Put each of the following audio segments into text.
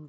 Si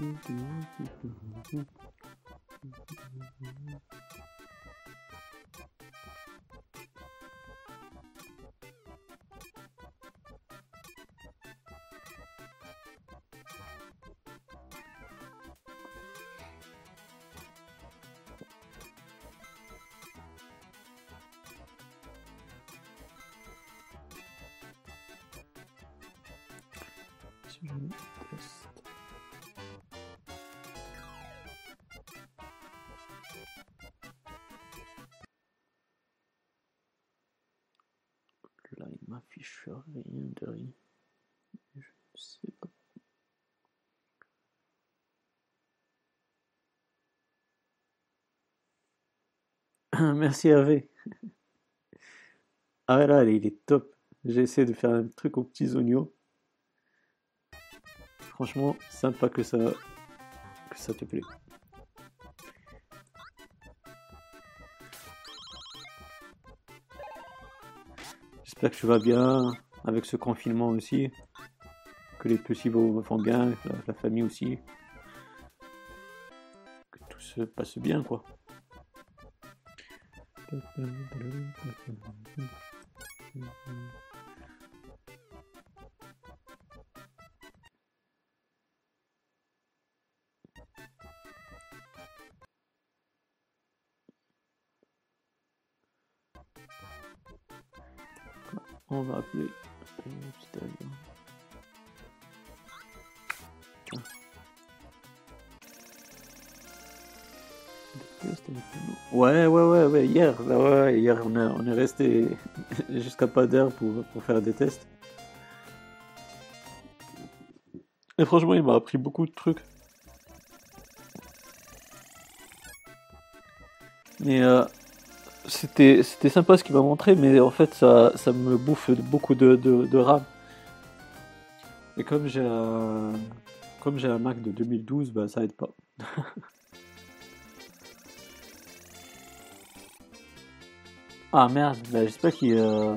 Thank you. M'affiche rien de rien. Je ne sais pas. Merci Hervé. Ah là, il est top. J'ai essayé de faire un truc aux petits oignons. Franchement, sympa que ça, que ça te plaît. Que tu vas bien avec ce confinement aussi. Que les petits vont bien, la, famille aussi. Que tout se passe bien, quoi. On, est resté jusqu'à pas d'heure pour, faire des tests. Et franchement, il m'a appris beaucoup de trucs. Mais euh, c'était sympa ce qu'il m'a montré, mais en fait, ça, ça me bouffe beaucoup de, de, de RAM. Et comme j'ai un, comme j'ai un Mac de 2012, bah, ça aide pas. Ah merde, bah, j'espère qu'il. euh,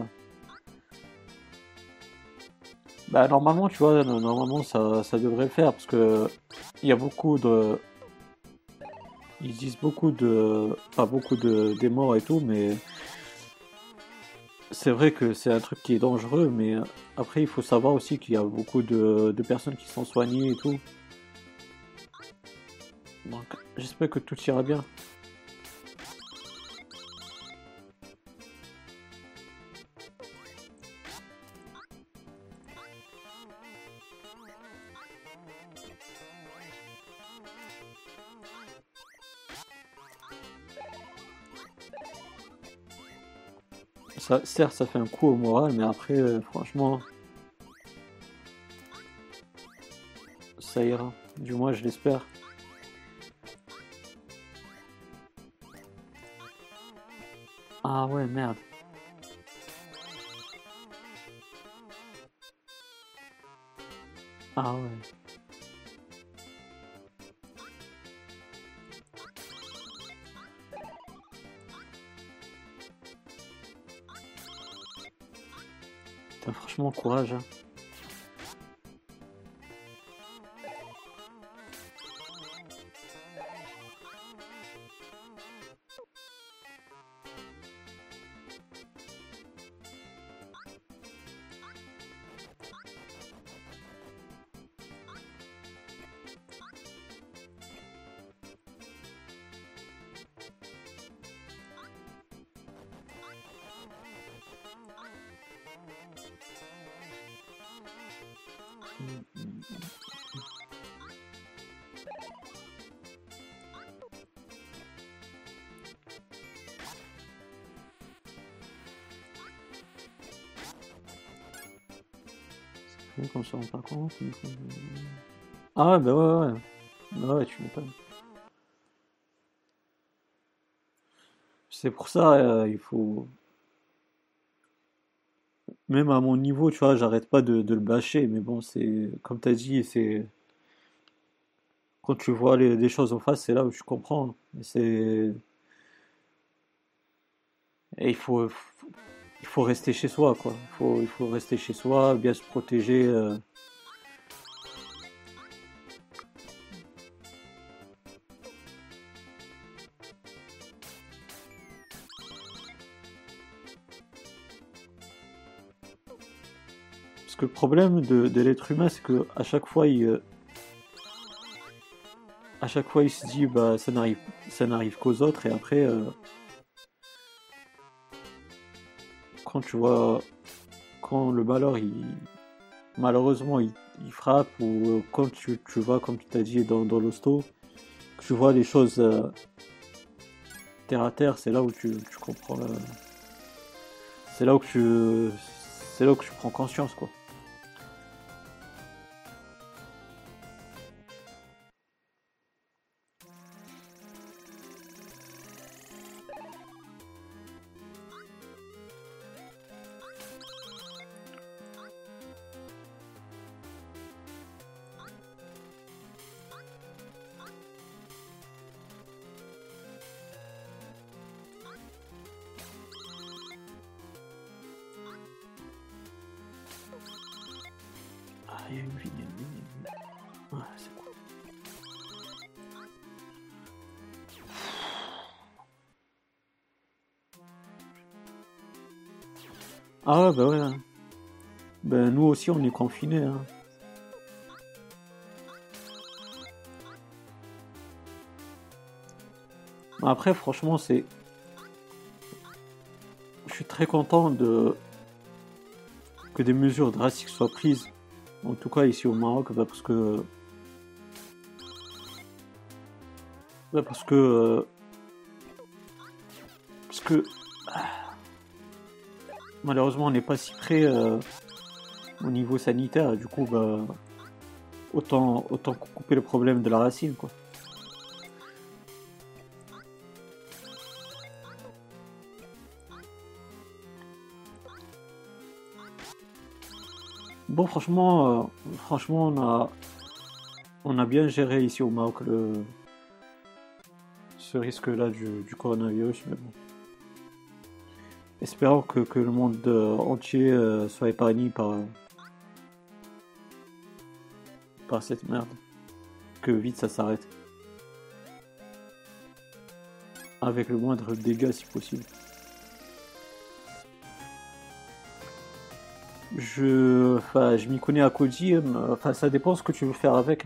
Bah, normalement, tu vois, no- normalement, ça, ça devrait le faire parce que il y a beaucoup de. Ils disent beaucoup de. Pas beaucoup de des morts et tout, mais. C'est vrai que c'est un truc qui est dangereux, mais après, il faut savoir aussi qu'il y a beaucoup de, de personnes qui sont soignées et tout. Donc, j'espère que tout ira bien. Certes, ça fait un coup au moral, mais après, euh, franchement, ça ira. Du moins, je l'espère. Ah ouais, merde. Ah ouais. Franchement, courage. hein. Pas compte. Ah bah ouais, ouais. Bah ouais, tu m'étonnes. C'est pour ça, euh, il faut. Même à mon niveau, tu vois, j'arrête pas de, le bâcher, mais bon, c'est. Comme t'as dit, c'est. Quand tu vois les, choses en face, c'est là où tu comprends. C'est. Et il faut, il faut rester chez soi, quoi. Il faut, il faut rester chez soi, bien se protéger. euh. Problème de, l'être humain, c'est que à chaque fois, il, euh, à chaque fois, il se dit, bah, ça n'arrive, ça n'arrive qu'aux autres, et après, euh, quand tu vois, quand le malheur, il, malheureusement, il, frappe, ou euh, quand tu, tu vas, comme tu t'as dit, dans, l'hosto, que tu vois les choses terre à terre, c'est là où tu, comprends, c'est là où tu, c'est là où tu prends conscience, quoi. On est confinés. Hein. Après, franchement, c'est... Je suis très content de... que des mesures drastiques soient prises. En tout cas, ici au Maroc, bah, parce que... bah, parce que... Parce que... ah, Malheureusement, on n'est pas si près euh, au niveau sanitaire. Du coup, bah... Autant, autant couper le problème de la racine, quoi. Bon, franchement, euh, franchement, on a, on a bien géré ici au Maroc le, ce risque-là du, du coronavirus, mais bon. Espérons que, que le monde euh, entier euh, soit épargné par, par cette merde. Que vite ça s'arrête. Avec le moindre dégât si possible. Je, enfin, je m'y connais à Koji, enfin, ça dépend ce que tu veux faire avec.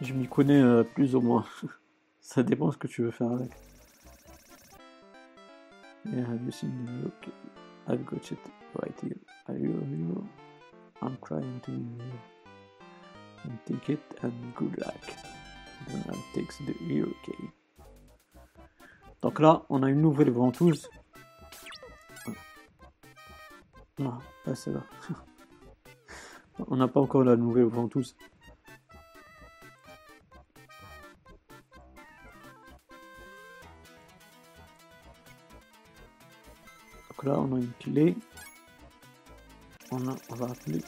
Je m'y connais euh, plus ou moins. ça dépend ce que tu veux faire avec. You? I'm trying to take it and good luck. Then I'll take the key. Donc là, on a une nouvelle ventouse. Non, pas celle-là. On n'a pas encore la nouvelle ventouse. Donc là, on a une clé. On, a- on va appeler.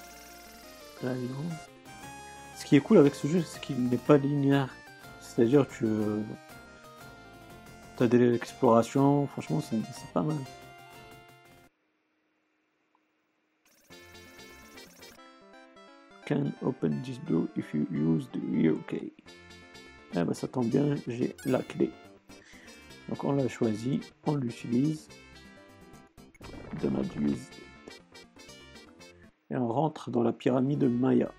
Ce qui est cool avec ce jeu, c'est qu'il n'est pas linéaire. C'est-à-dire que tu as de l'exploration. Franchement, c'est pas mal. Can open this door if you use the hero key. Eh ben ça tombe bien, j'ai la clé. Donc on l'a choisi, on l'utilise. Notre use. Et on rentre dans la pyramide Maya.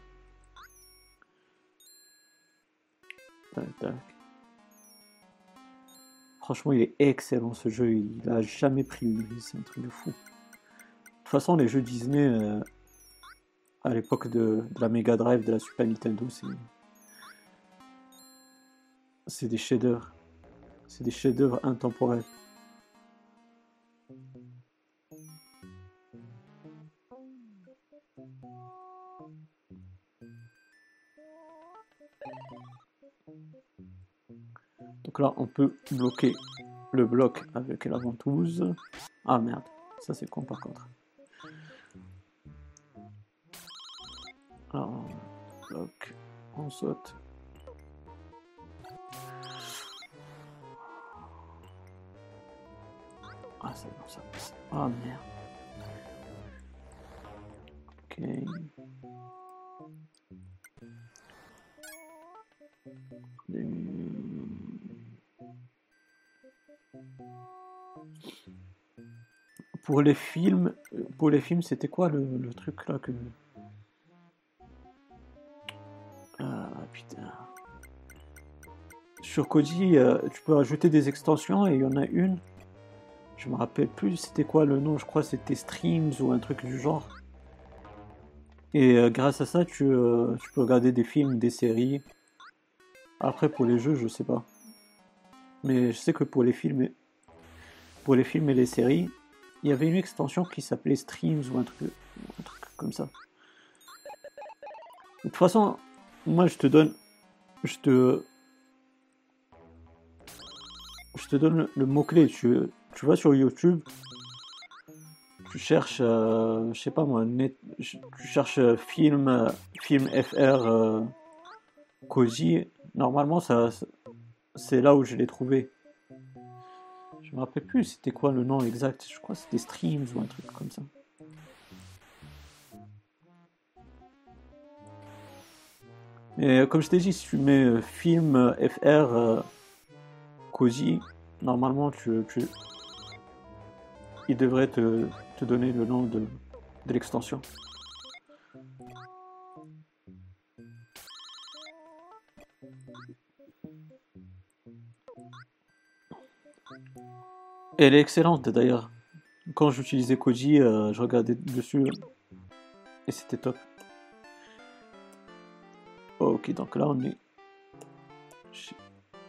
Franchement, il est excellent ce jeu. Il a jamais pris une c'est un truc de fou. De toute façon, les jeux Disney, euh, à l'époque de, de la Mega Drive, de la Super Nintendo, c'est c'est des chefs-d'œuvre. C'est des chefs-d'œuvre intemporels. Donc là, on peut bloquer le bloc avec la ventouse. Ah merde, ça c'est con par contre. Alors, bloc, on saute. Ah c'est bon ça. Ah merde. Ok. Pour les films, pour les films, c'était quoi le, truc là que Ah putain. Sur Koji, euh, tu peux ajouter des extensions et il y en a une. Je me rappelle plus c'était quoi le nom, je crois c'était Streams ou un truc du genre. Et euh, grâce à ça, tu, euh, tu peux regarder des films, des séries. Après, pour les jeux, je sais pas. Mais je sais que pour les films et, pour les films et les séries, il y avait une extension qui s'appelait Streams ou un truc, comme ça. De toute façon, moi je te donne. Je te. Je te donne le, mot-clé. Tu, tu vas sur YouTube. Tu cherches, euh, je sais pas moi, tu cherches film, film FR euh, Normalement, ça, c'est là où je l'ai trouvé. Je me rappelle plus c'était quoi le nom exact. Je crois que c'était Streams ou un truc comme ça. Mais comme je t'ai dit, si tu mets euh, film euh, FR euh, Cozy, normalement tu, il devrait te, donner le nom de l'extension. Elle est excellente d'ailleurs. Quand j'utilisais Koji, euh, je regardais dessus et c'était top. Ok, donc là on est.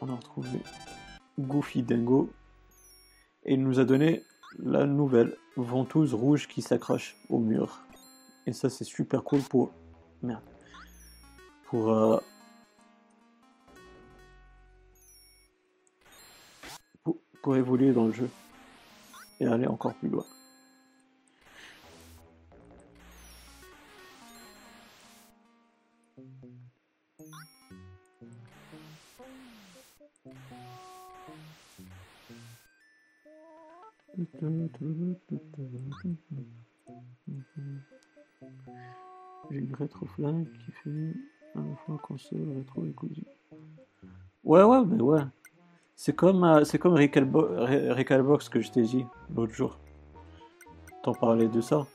On a retrouvé Goofy Dingo et il nous a donné la nouvelle ventouse rouge qui s'accroche au mur. Et ça c'est super cool pour. Merde. Pour. Euh, pour évoluer dans le jeu et aller encore plus loin. J'ai une rétroflingue qui fait à la fois console, rétro et cousu. Ouais, ouais, mais ouais. C'est comme, euh, c'est comme Recalbox que je t'ai dit l'autre jour. T'en parlais de ça.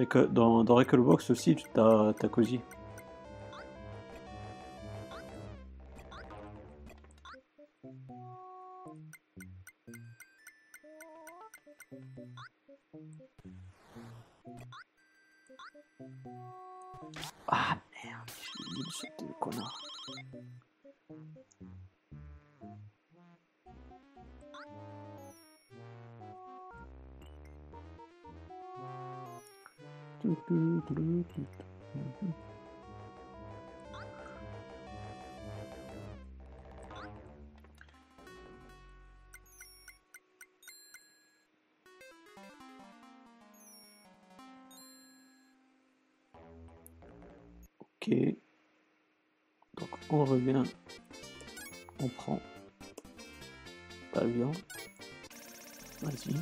Et que dans, dans Recalbox aussi, t'as as revient. On prend l'avion. Vas-y.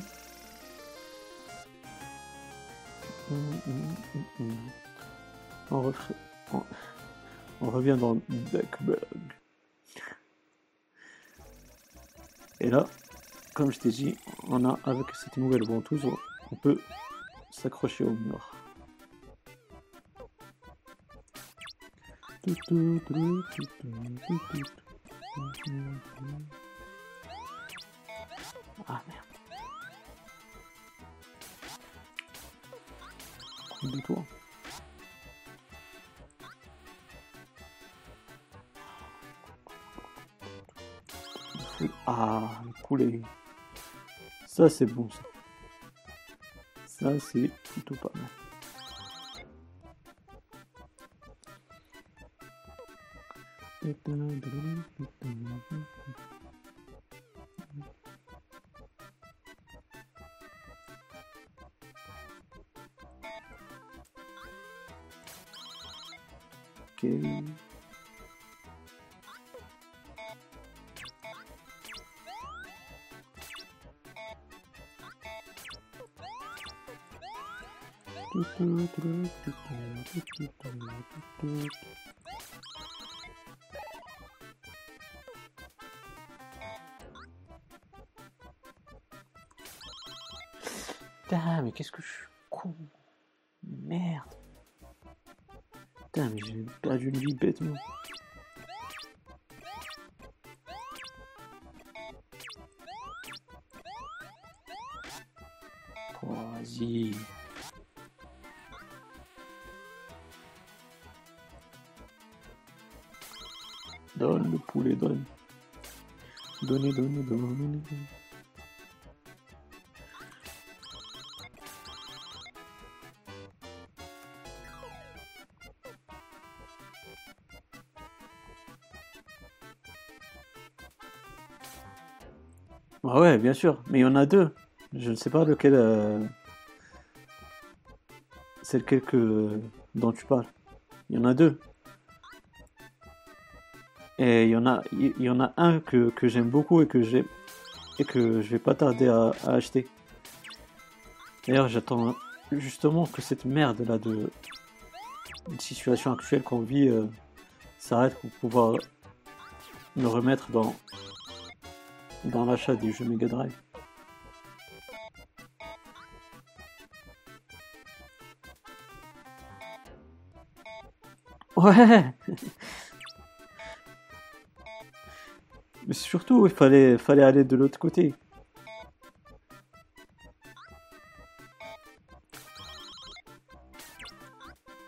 On, refait, on, revient dans Duckbug. Et là, comme je t'ai dit, on a avec cette nouvelle ventouse, on peut s'accrocher au mur. Ah merde. du tout. Ah, coulé. Ça, c'est bon, ça. Ça, c'est plutôt pas mal. Ok. Donnez, donnez, donnez. Ah ouais, bien sûr, mais il y en a deux. Je ne sais pas lequel. euh, C'est lequel que... dont tu parles. Il y en a deux. Et il y en a, y en a un que, que j'aime beaucoup et que j'ai et que je vais pas tarder à, acheter. D'ailleurs, j'attends justement que cette merde là de une situation actuelle qu'on vit euh, s'arrête pour pouvoir me remettre dans dans l'achat des jeux Mega Drive. Ouais. surtout, il fallait, fallait aller de l'autre côté.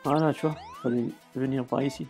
Voilà, tu vois, fallait venir par ici.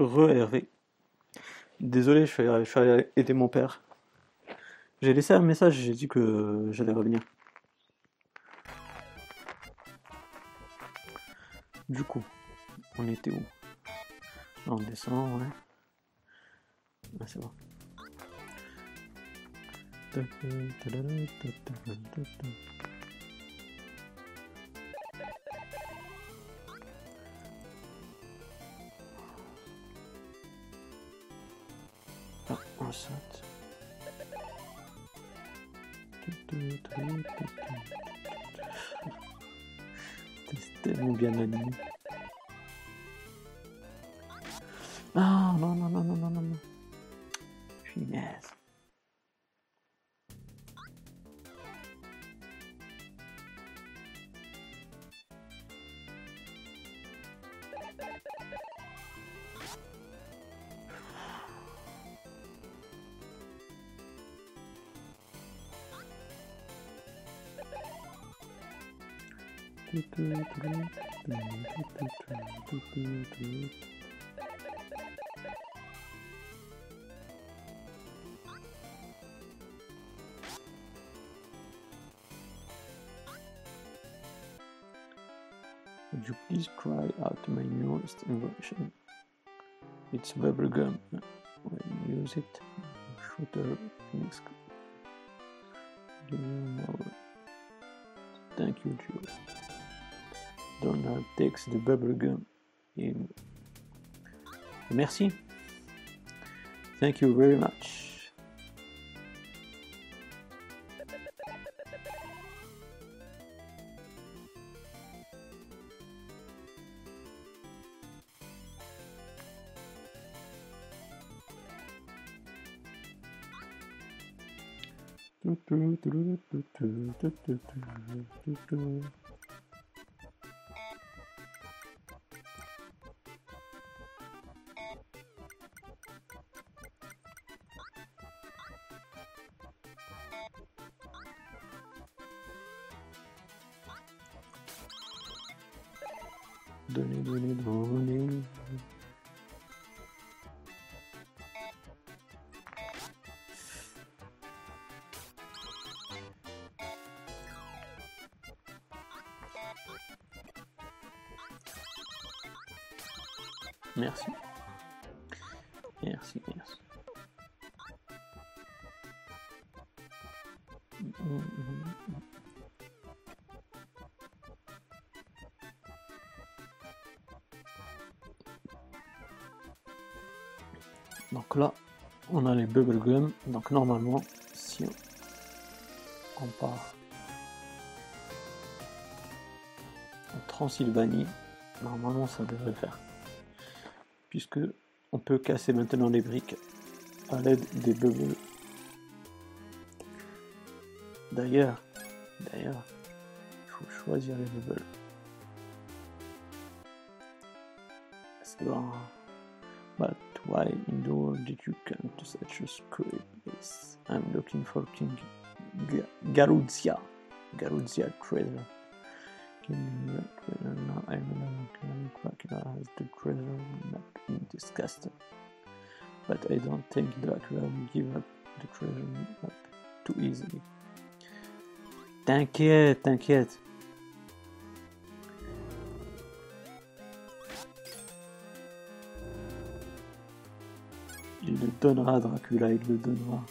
Re Hervé. Désolé, je suis, allé, aider mon père. J'ai laissé un message, j'ai dit que j'allais revenir. Du coup, on était où? On descend, ouais. Ah, c'est bon. On C'est tellement bien animé. Ah non, non, non, non, non, non, non. Punaise. Would you please try out my newest invention? It's bubblegum. When you use it, shooter things. Do you know? Thank you, Joe. Donald takes the bubblegum Merci. Thank you very much. Bubblegum. Donc normalement, si on part en Transylvanie, normalement ça devrait faire. Puisque on peut casser maintenant les briques à l'aide des bubbles. D'ailleurs, d'ailleurs, il faut choisir les bubbles. Que dans- But why in the world did you come to such a screwy place? I'm looking for King Ga- Garuzia. Garuzia treasure. You let treasure now? I'm alone. Dracula has the treasure map in this. But I don't think Dracula will give up the treasure map too easily. T'inquiète, t'inquiète. Le donnera, Dracula, il le donnera.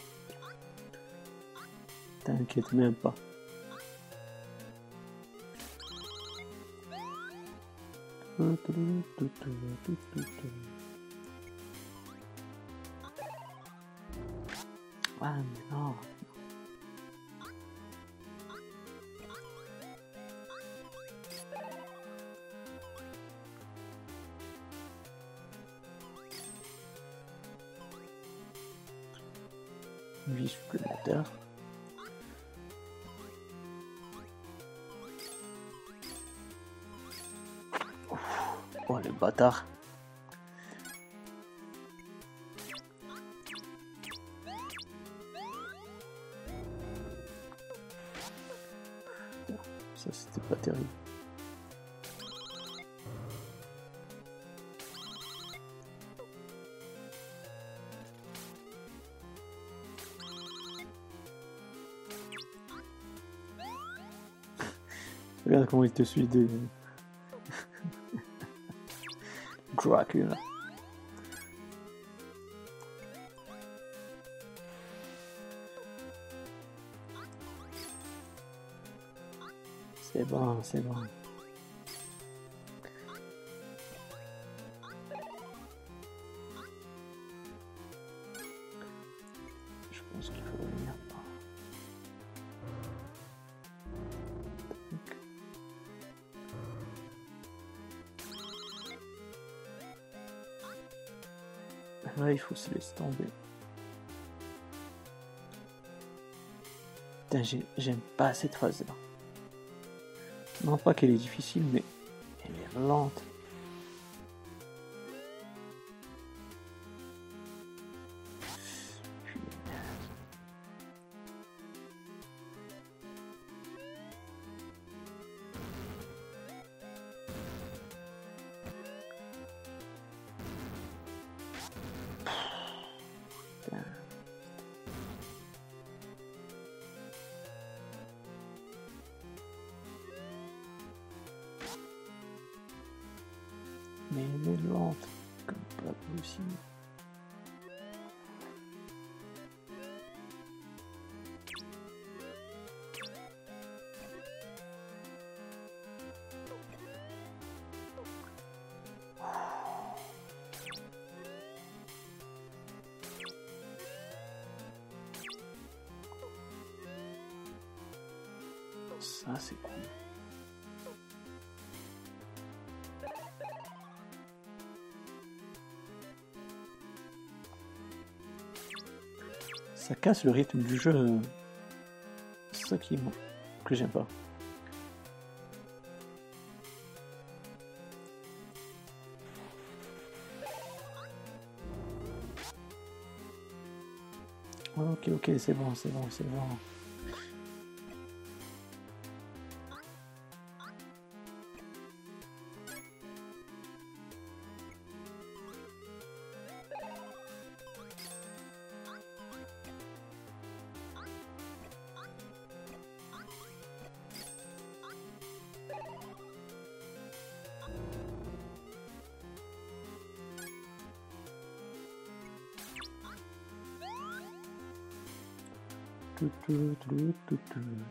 T'inquiète même pas. Ah, mais non. Supplémentaire. Oh, les bâtards. Il te suit de. Dracula. C'est bon, c'est bon. Là, il faut se laisser tomber. Putain, j'ai- j'aime pas cette phase-là. Non pas qu'elle est difficile, mais elle est lente. Casse le rythme du jeu. C'est ça qui que j'aime pas. Ok, ok, c'est bon, c'est bon, c'est bon.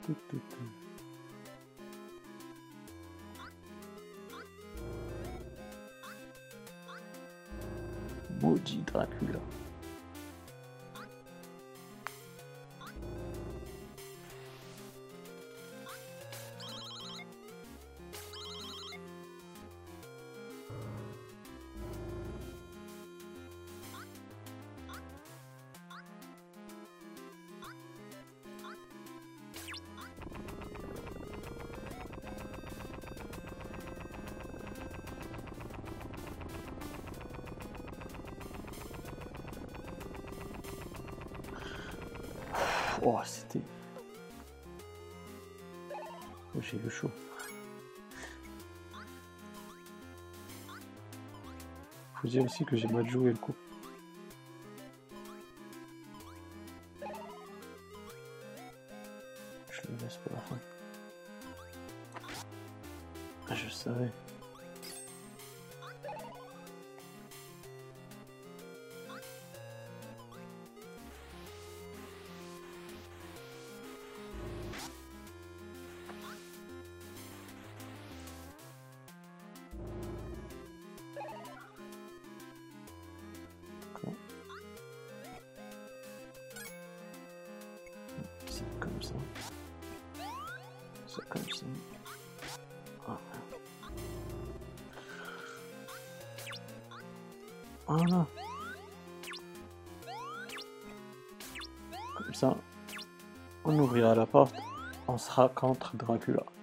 Tout, tout, tout, tout. Maudit Dracula. Aussi que j'ai mal joué le coup. On sera contre Dracula.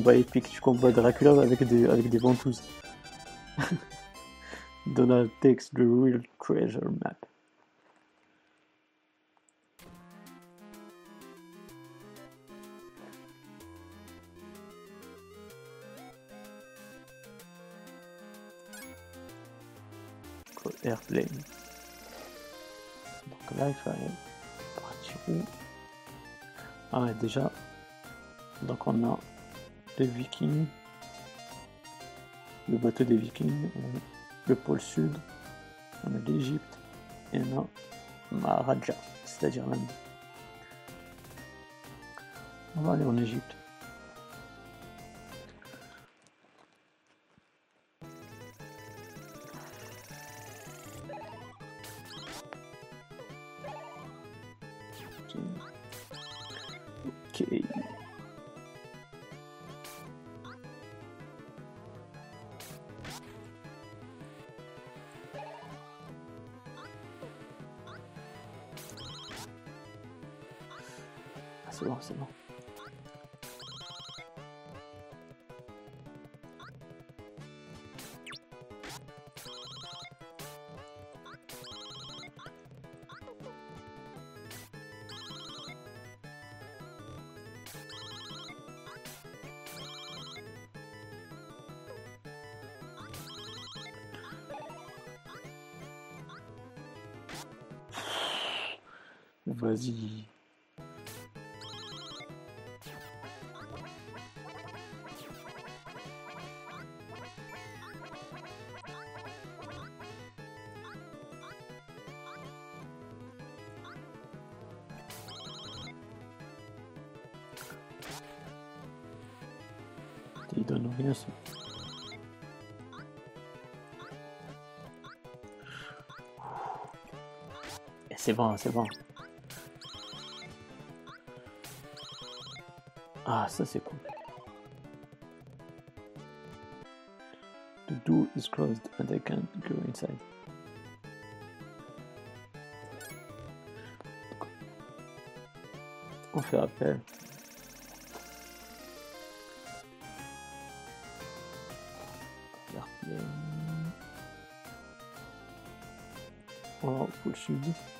Combat épique, tu combats Dracula avec des, avec des ventouses. Donald takes the real treasure map. Les Vikings, le bateau des Vikings, le pôle sud, on a et on a Maharaja, c'est-à-dire l'Inde. On va aller en Égypte. Vas-y. Il donne rien ça. Et C'est bon, c'est bon. Ah, ça c'est cool. The door is closed and I can't go inside. On fait appel. Airplane. Oh, full sud.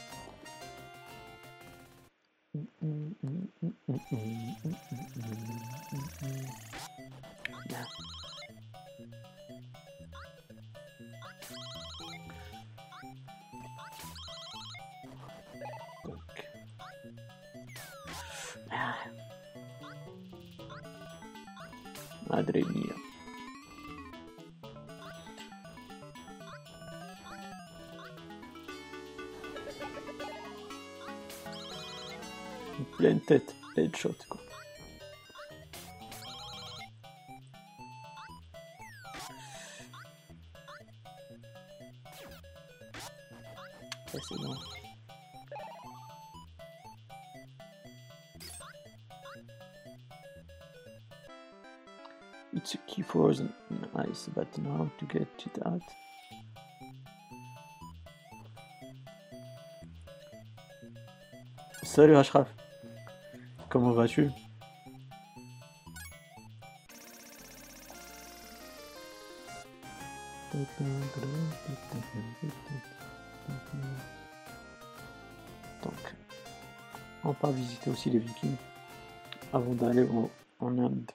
Madre mia. Une pleine tête, headshot Salut Ashraf. Comment vas-tu? Donc, on part visiter aussi les Vikings avant d'aller en Inde.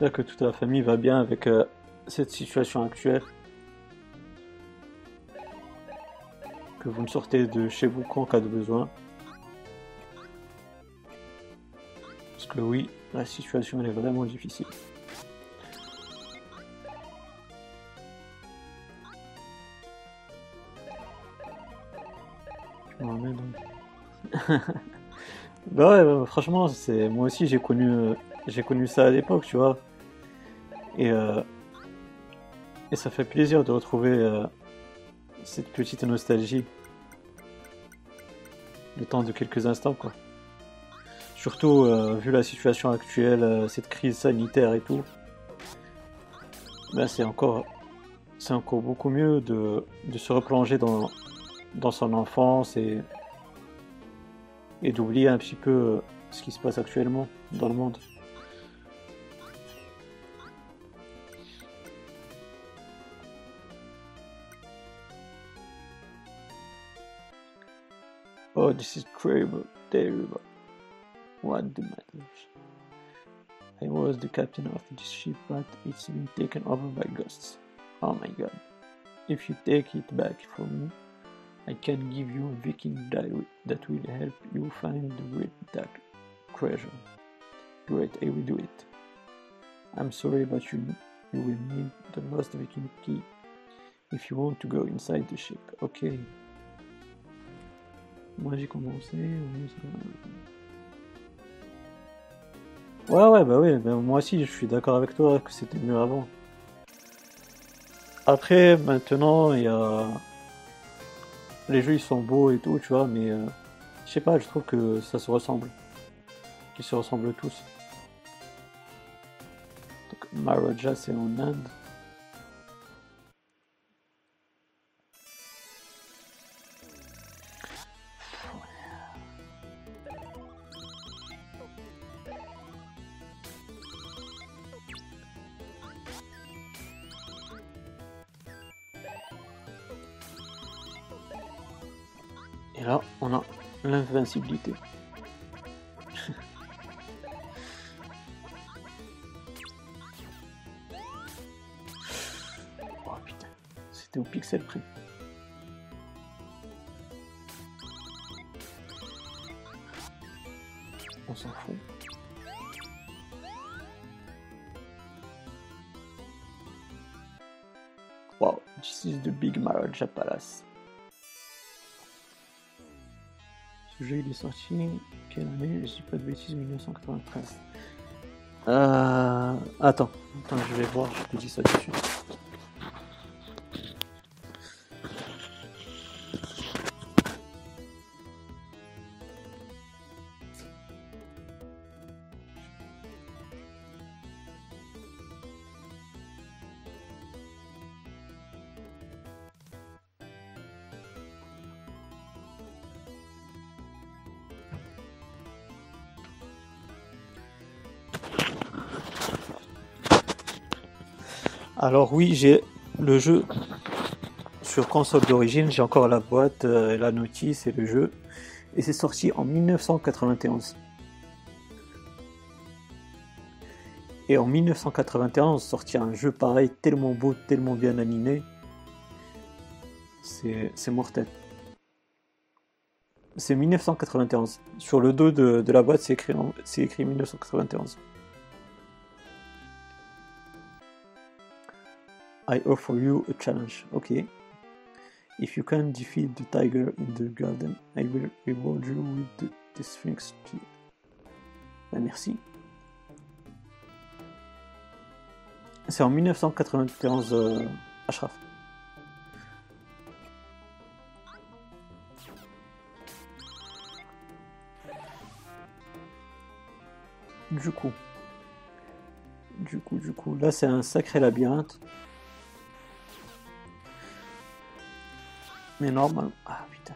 J'espère que toute la famille va bien avec euh, cette situation actuelle. Que vous ne sortez de chez vous qu'en cas de besoin. que oui, la situation est vraiment difficile. bah ouais, bah, franchement, c'est moi aussi j'ai connu j'ai connu ça à l'époque, tu vois. Et euh, ça fait plaisir de retrouver euh, cette petite nostalgie. Le temps de quelques instants, quoi. Surtout euh, vu la situation actuelle, cette crise sanitaire et tout. Ben, c'est encore c'est encore beaucoup mieux de, se replonger dans, dans son enfance et, et d'oublier un petit peu ce qui se passe actuellement dans le monde. Oh, this is terrible, terrible. What the matters? I was the captain of this ship, but it's been taken over by ghosts. Oh my god. If you take it back from me, I can give you a Viking diary that will help you find the great dark treasure. Great, I will do it. I'm sorry, but you, you will need the lost Viking key if you want to go inside the ship. Okay. Moi j'ai commencé. Ouais, ouais, bah oui, moi aussi je suis d'accord avec toi que c'était mieux avant. Après, maintenant, il y a les jeux ils sont beaux et tout, tu vois, mais euh, je sais pas, je trouve que ça se ressemble. Qu'ils se ressemblent tous. Donc Maharaja c'est en Inde. L'invincibilité. oh putain, c'était au pixel près. On s'en fout. Wow, this is the big Maharaja Palace. Jeu il est sorti quelle année? Je dis pas de bêtises, 1993. Euh... Attends, attends, je vais voir, je te dis ça tout de suite. Alors oui, j'ai le jeu sur console d'origine, j'ai encore la boîte, euh, la notice et le jeu. Et c'est sorti en 1991. Et en 1991, sortir un jeu pareil, tellement beau, tellement bien animé, c'est mortel. C'est 1991. Sur le dos de, la boîte, c'est écrit, c'est écrit 1991. I offer you a challenge. Okay? If you can defeat the tiger in the garden, I will reward you with the, the Sphinx. Ben merci. C'est en 1991, euh, Ashraf. Du coup, du coup, du coup, là c'est un sacré labyrinthe. Mais normal. Ah putain.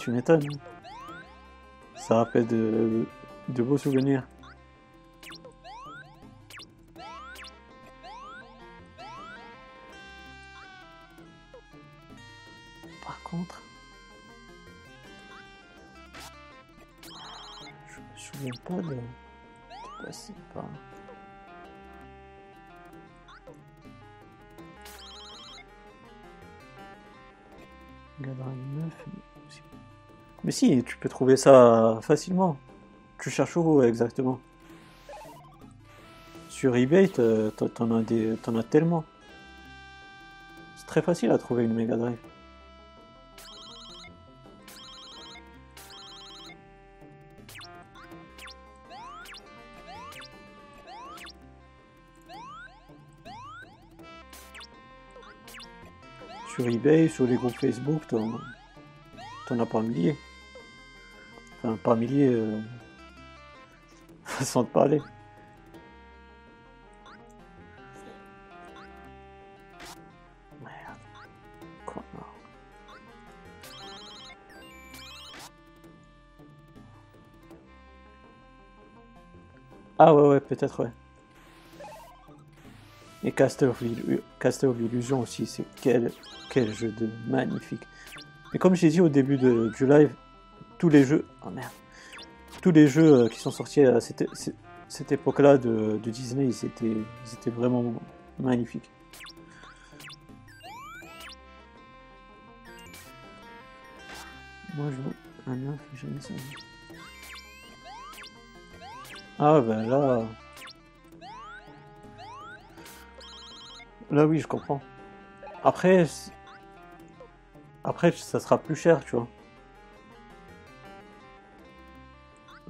Tu m'étonnes. Ça rappelle de, de beaux souvenirs. Par contre, je me souviens pas de, de passer par. Drive 9. Mais si, tu peux trouver ça facilement. Tu cherches où exactement? Sur eBay, t'en as, des- as tellement. C'est très facile à trouver une Mega Drive. Sur eBay, sur les groupes Facebook, t'en as par milliers. Par milliers, euh, façon de parler. Ah ouais, ouais, peut-être, ouais. Et Castle of, Illu- Castle of Illusion aussi, c'est quel, quel jeu de magnifique. Et comme j'ai dit au début du live, tous les jeux, oh merde, tous les jeux euh, qui sont sortis à cette, cette- époque-là de, de Disney, ils étaient, ils étaient vraiment magnifiques. Moi, je un 9, jamais ça. Ah, ben là. Là, oui, je comprends. Après, après, ça sera plus cher, tu vois.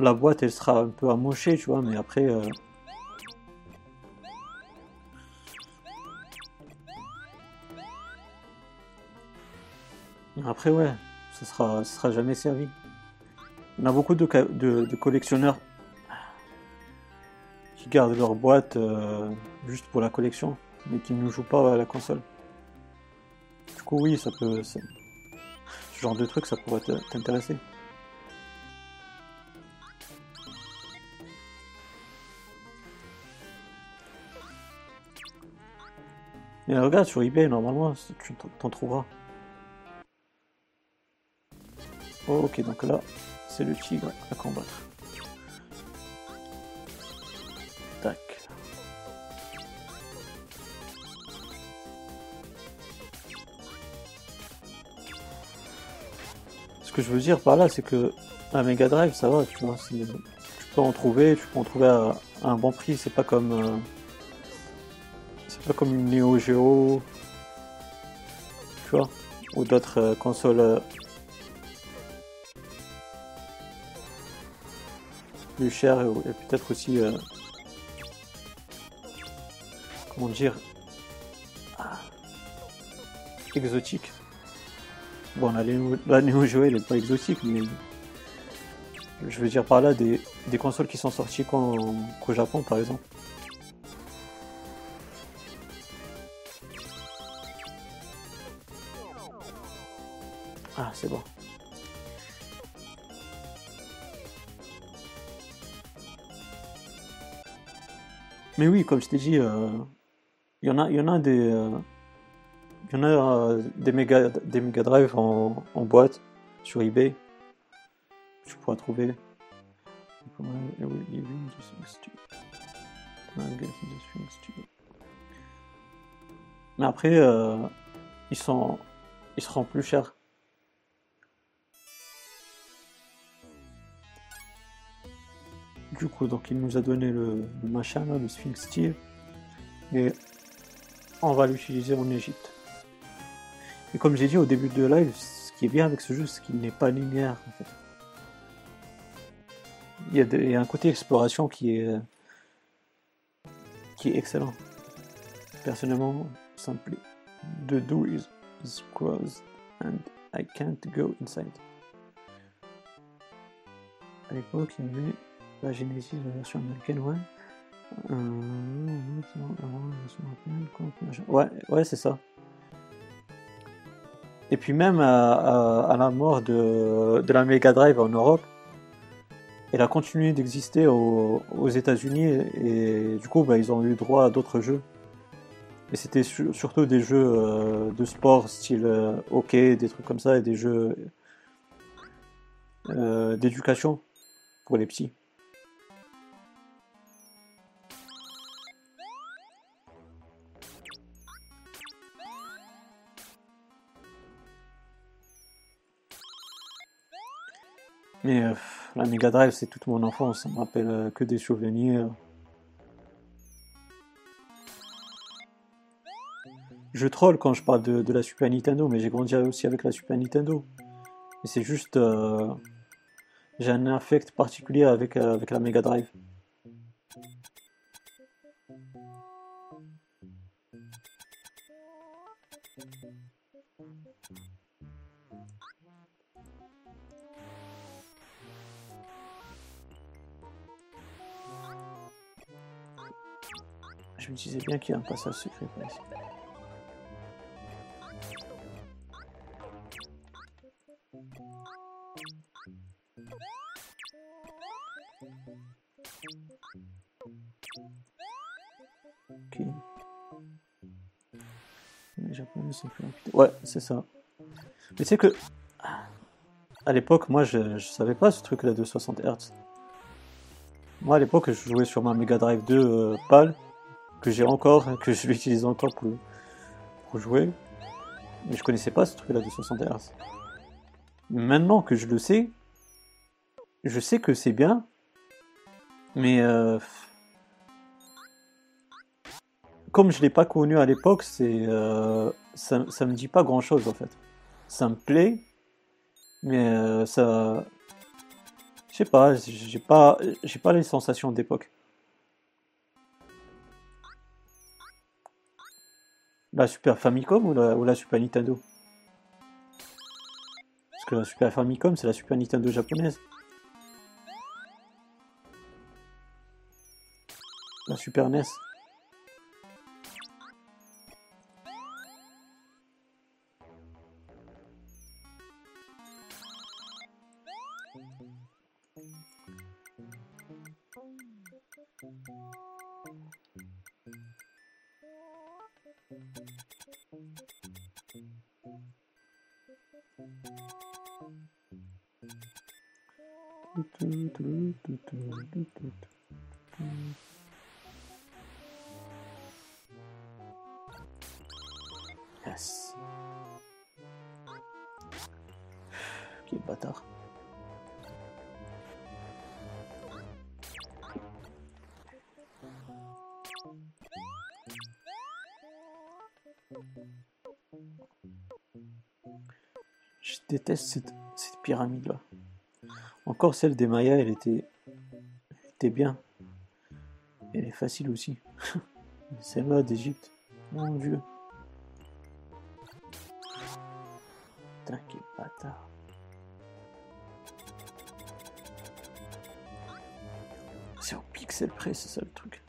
La boîte, elle sera un peu amochée, tu vois, mais après. euh, Après, ouais, ça sera, ça sera jamais servi. On a beaucoup de, collectionneurs qui gardent leur boîte euh, juste pour la collection, mais qui ne jouent pas à la console. Du coup, oui, ça peut. Ce genre de truc, ça pourrait t'intéresser. Mais regarde sur eBay, normalement, tu t'en- trouveras. Oh, ok, donc là, c'est le tigre à combattre. Tac. Ce que je veux dire par là, c'est que la Mega Drive, ça va, tu vois, tu peux en trouver, tu peux en trouver à, un bon prix. C'est pas comme, euh, pas comme une Neo Geo, tu vois, ou d'autres euh, consoles euh, plus chères et, peut-être aussi, euh, comment dire, ah, exotiques. Bon, la Neo, Neo Geo, elle est pas exotique, mais je veux dire par là des, des consoles qui sont sorties qu'au Japon, par exemple. Ah, c'est bon. Mais oui, comme je t'ai dit, euh, il y en a, y en a des, euh, y en a euh, des méga, des Mega Drive en, en boîte sur eBay. Tu pourras trouver. Mais après, euh, ils sont, ils seront plus chers. Du coup, donc il nous a donné le, machin le Sphinx Steel, et on va l'utiliser en Égypte. Et comme j'ai dit au début de live, ce qui est bien avec ce jeu, c'est qu'il n'est pas linéaire en fait. Il y, a un côté exploration qui est qui est excellent. Personnellement, simply the door is, is closed and I can't go inside. À la Genesis, la version américaine, ouais. Euh. Ouais, ouais, c'est ça. Et puis même à, la mort de, la Mega Drive en Europe, elle a continué d'exister aux, États-Unis et, du coup bah, ils ont eu droit à d'autres jeux. Et c'était surtout des jeux euh, de sport style euh, hockey, des trucs comme ça, et des jeux euh, d'éducation pour les petits. Mais la Mega Drive, c'est toute mon enfance, ça me rappelle que des souvenirs. Je troll quand je parle de, la Super Nintendo, mais j'ai grandi aussi avec la Super Nintendo. Et c'est juste. Euh, j'ai un affect particulier avec, euh, avec la Mega Drive. Je me disais bien qu'il y a un passage secret ici. Ouais, c'est ça. Mais sais que. À l'époque, moi, je, je savais pas ce truc-là de 60 Hz. Moi, à l'époque, je jouais sur ma Mega Drive 2 euh, PAL, que j'ai encore, que je l'utilise encore pour, pour jouer. Mais je connaissais pas ce truc-là de 60 Hz. Maintenant que je le sais, je sais que c'est bien, mais euh, comme je l'ai pas connu à l'époque, c'est euh, ça, ça me dit pas grand chose en fait. Ça me plaît, mais euh, ça, je sais pas, j'ai pas, j'ai pas les sensations d'époque. La Super Famicom ou la, Super Nintendo? Parce que la Super Famicom, c'est la Super Nintendo japonaise. La Super NES. Encore celle des Mayas, elle était, elle était bien. Elle est facile aussi. Celle-là d'Égypte, mon dieu. Putain, quel. C'est au pixel près, c'est ça le truc.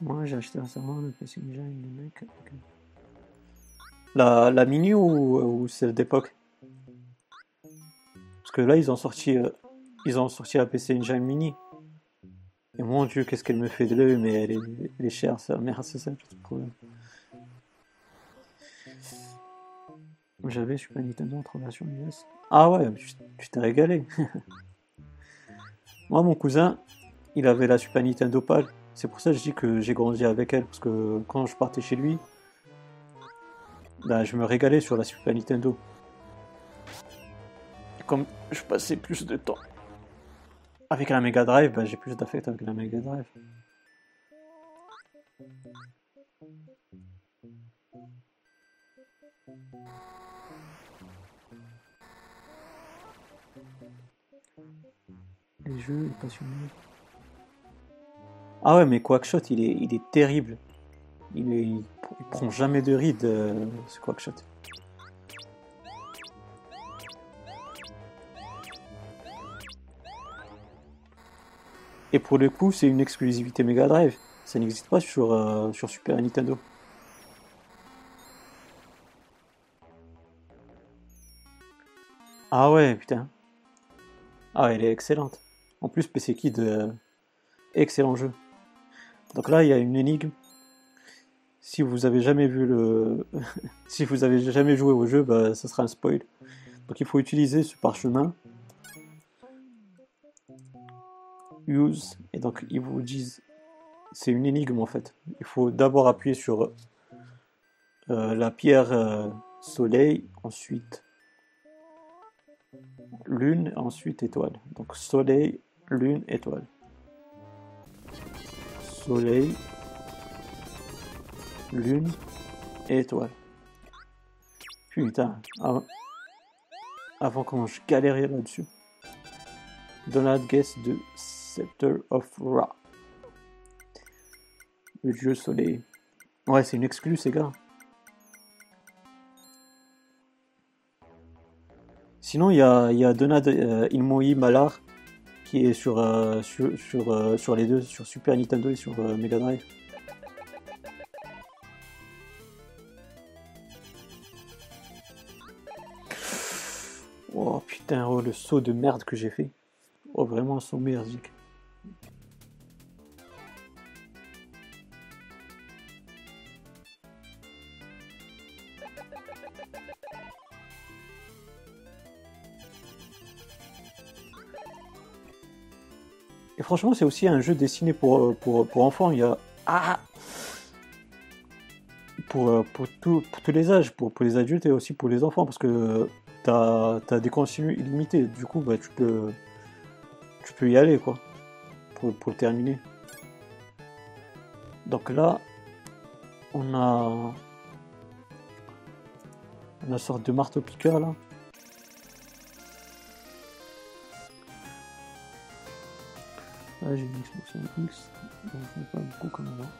Moi j'ai acheté récemment le PC Engine de mec. La, la mini ou, ou celle d'époque? Parce que là ils ont sorti euh, ils ont sorti la PC Engine mini. Et mon dieu qu'est-ce qu'elle me fait de l'œil mais elle est, elle est chère ça. Merde c'est ça le problème. J'avais Super Nintendo en version US. Ah ouais, tu t'es régalé. Moi mon cousin, il avait la Super Nintendo PAL. C'est pour ça que je dis que j'ai grandi avec elle, parce que quand je partais chez lui, ben, je me régalais sur la Super Nintendo. Et comme je passais plus de temps avec la Mega Drive, ben, j'ai plus d'affect avec la Mega Drive. Les jeux, passionnés. Ah ouais, mais Quackshot, il est, il est terrible. Il prend jamais de ride, euh, ce Quackshot. Et pour le coup, c'est une exclusivité Mega Drive. Ça n'existe pas sur, euh, sur Super Nintendo. Ah ouais, putain. Ah, elle est excellente. En plus, PC Kid, euh, excellent jeu. Donc là, il y a une énigme. Si vous avez jamais vu le, si vous avez jamais joué au jeu, bah, ça sera un spoil. Donc il faut utiliser ce parchemin. Use et donc ils vous disent, c'est une énigme en fait. Il faut d'abord appuyer sur euh, la pierre euh, soleil, ensuite lune, ensuite étoile. Donc soleil, lune, étoile. Soleil, lune, étoile. Putain, avant, avant quand je galérais là-dessus. Donald Guest de Scepter of Ra. Le jeu soleil. Ouais, c'est une exclue, ces gars. Sinon, il y a, Donald euh, Malar qui est sur, euh, sur, sur, euh, sur, les deux, sur Super Nintendo et sur euh, Mega Drive. Oh putain, oh, le saut de merde que j'ai fait. Oh, vraiment un saut merdique. Franchement, c'est aussi un jeu dessiné pour, euh, pour, pour enfants. Il y a. Ah pour, euh, pour, tout- pour tous les âges, pour, pour les adultes et aussi pour les enfants, parce que tu as, des continues illimités. Du coup, bah, tu, peux, tu peux y aller, quoi, pour, pour terminer. Donc là, on a. On a une sorte de marteau-piqueur, là. Ah, j'ai une Xbox One X, donc je pas beaucoup comme avant.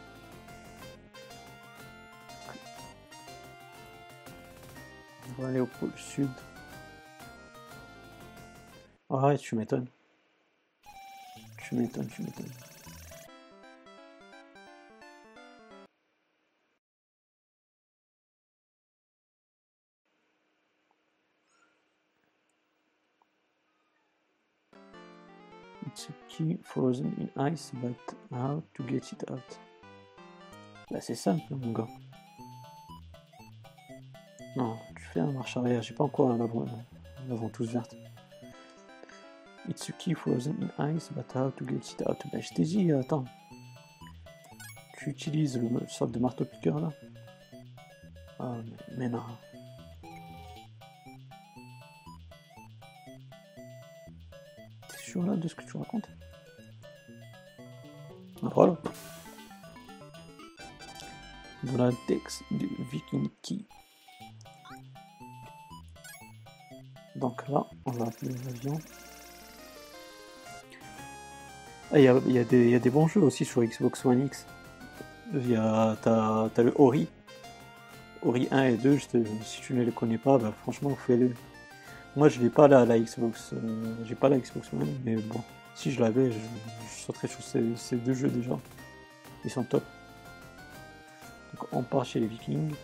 On va aller au pôle sud. Ah ouais, tu m'étonnes. Tu m'étonnes, tu m'étonnes. It's a key frozen in ice, but how to get it out? Bah c'est simple mon gars. Non, tu fais un marche arrière, j'ai pas encore la, la ventouse verte. It's a key frozen in ice, but how to get it out? Bah je t'ai dit, attends. Tu utilises le sorte de marteau piqueur là? Ah mais non. Là de ce que tu racontes Voilà. Le texte de Viking Key. Donc là, on va appeler l'avion. Ah, il y, a, y y a des bons jeux aussi sur Xbox One X. T'as, t'as le Ori. Ori 1 et 2, je te- si tu ne les connais pas, bah, franchement, fais-le. Moi, je l'ai pas la, la Xbox. euh, j'ai pas la Xbox One, mais bon, si je l'avais, je, je sauterais ces, ces deux jeux déjà. Ils sont top. Donc, on part chez les Vikings.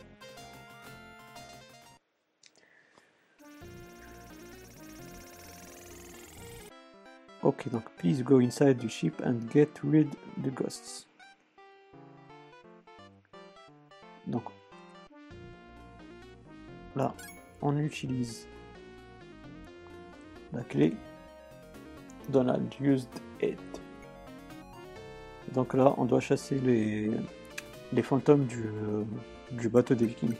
Ok, donc please go inside the ship and get rid the ghosts. Donc là, on utilise la clé. Donald used it. Donc là, on doit chasser les, fantômes du bateau des Vikings.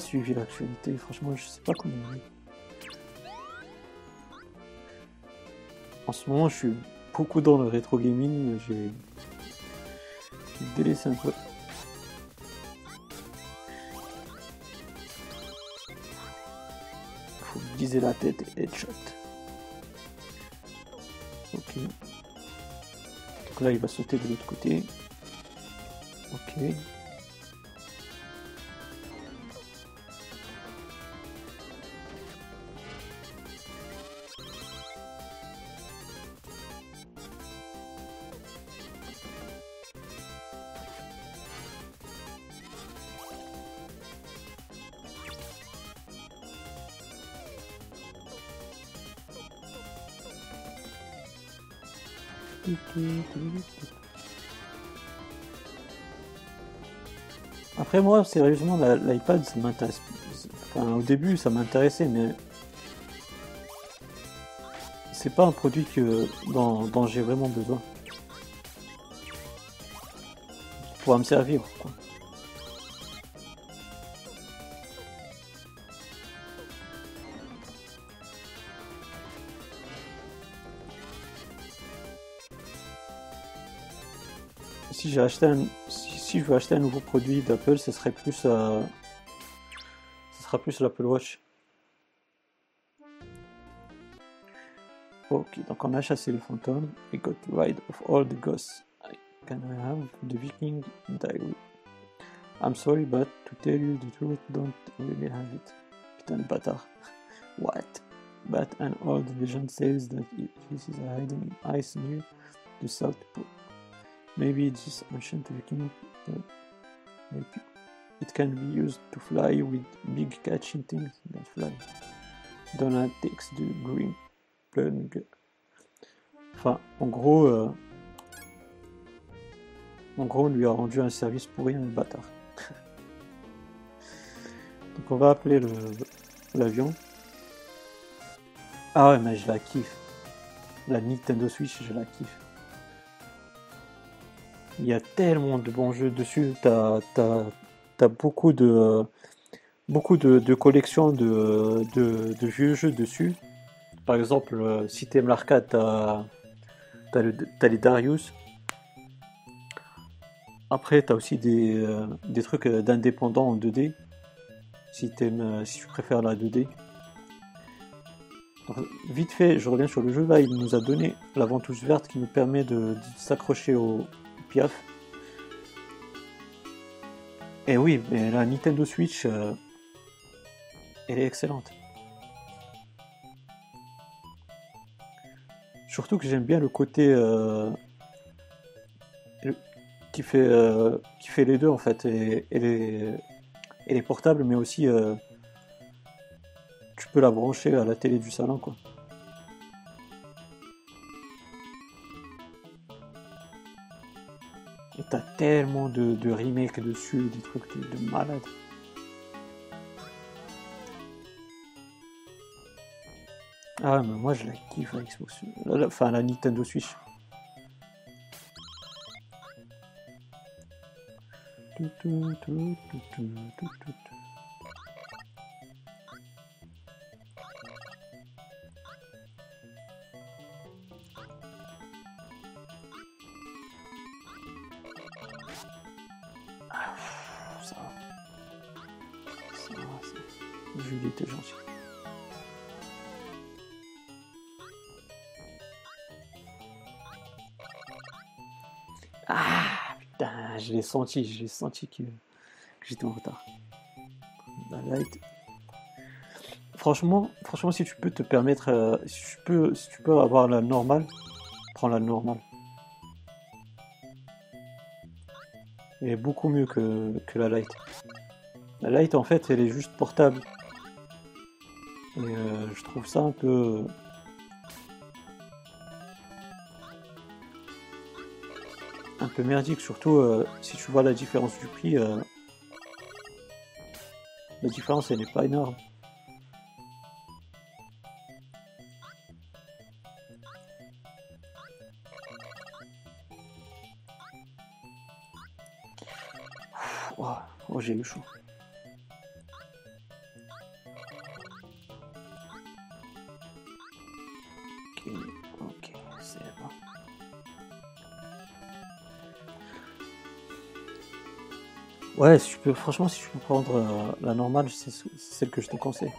Suivi l'actualité, franchement, je sais pas comment. En ce moment, je suis beaucoup dans le rétro gaming, j'ai délaissé un peu. Faut viser la tête et headshot. Ok. Donc là, il va sauter de l'autre côté. Ok. Moi, sérieusement, l'iPad, ça m'intéresse. Au début, ça m'intéressait, mais c'est pas un produit que dont, dont j'ai vraiment besoin pour me servir. Si j'ai acheté un, si, je veux acheter un nouveau produit d'Apple, ce serait plus, euh, ce sera plus l'Apple Watch. Ok, donc on a chassé les fantômes. We got rid of all the ghosts. I- Can have the Viking diary? I'm sorry, but to tell you the truth, don't really have it. Putain de bâtard. What? But an old legend says that it, this is hiding ice near the South Pole. Maybe this ancient Viking maybe it can be used to fly with big catching things that fly. Donald takes the green plug. Enfin, en gros, euh, en gros, on lui a rendu un service pourri, un bâtard. Donc on va appeler le- l'avion. Ah ouais, mais je la kiffe. La Nintendo Switch, je la kiffe. Il y a tellement de bons jeux dessus. T'as as, beaucoup de collections de, vieux jeux dessus. Par exemple, euh, si t'aimes l'arcade, t'as t'as les Darius. Après, t'as aussi des, euh, trucs euh, d'indépendants en 2D. Si tu préfères la 2D. Donc, vite fait, je reviens sur le jeu. Là, il nous a donné la ventouse verte qui nous permet de, s'accrocher au Et oui, mais la Nintendo Switch, euh, elle est excellente. Surtout que j'aime bien le côté euh, qui fait euh, qui les deux en fait. Et, elle est elle est portable, mais aussi tu peux la brancher à la télé du salon quoi. T'as tellement de, remakes dessus, des trucs de, de malade. Ah, mais moi je la kiffe la- Enfin, la Nintendo Switch. Tout, tout, tout, l'ai senti que, j'étais en retard. La light. Franchement, franchement, si tu peux te permettre, euh, si tu peux, si tu peux avoir la normale, prends la normale. Elle est beaucoup mieux que, que la light. La light, en fait, elle est juste portable. Et euh, je trouve ça un peu, peu merdique, surtout euh, si tu vois la différence du prix. Euh, la différence, elle n'est pas énorme. Oh, oh, j'ai eu chaud. Ouais, si tu peux, franchement, si tu peux prendre euh, la normale, c'est celle que je te conseille.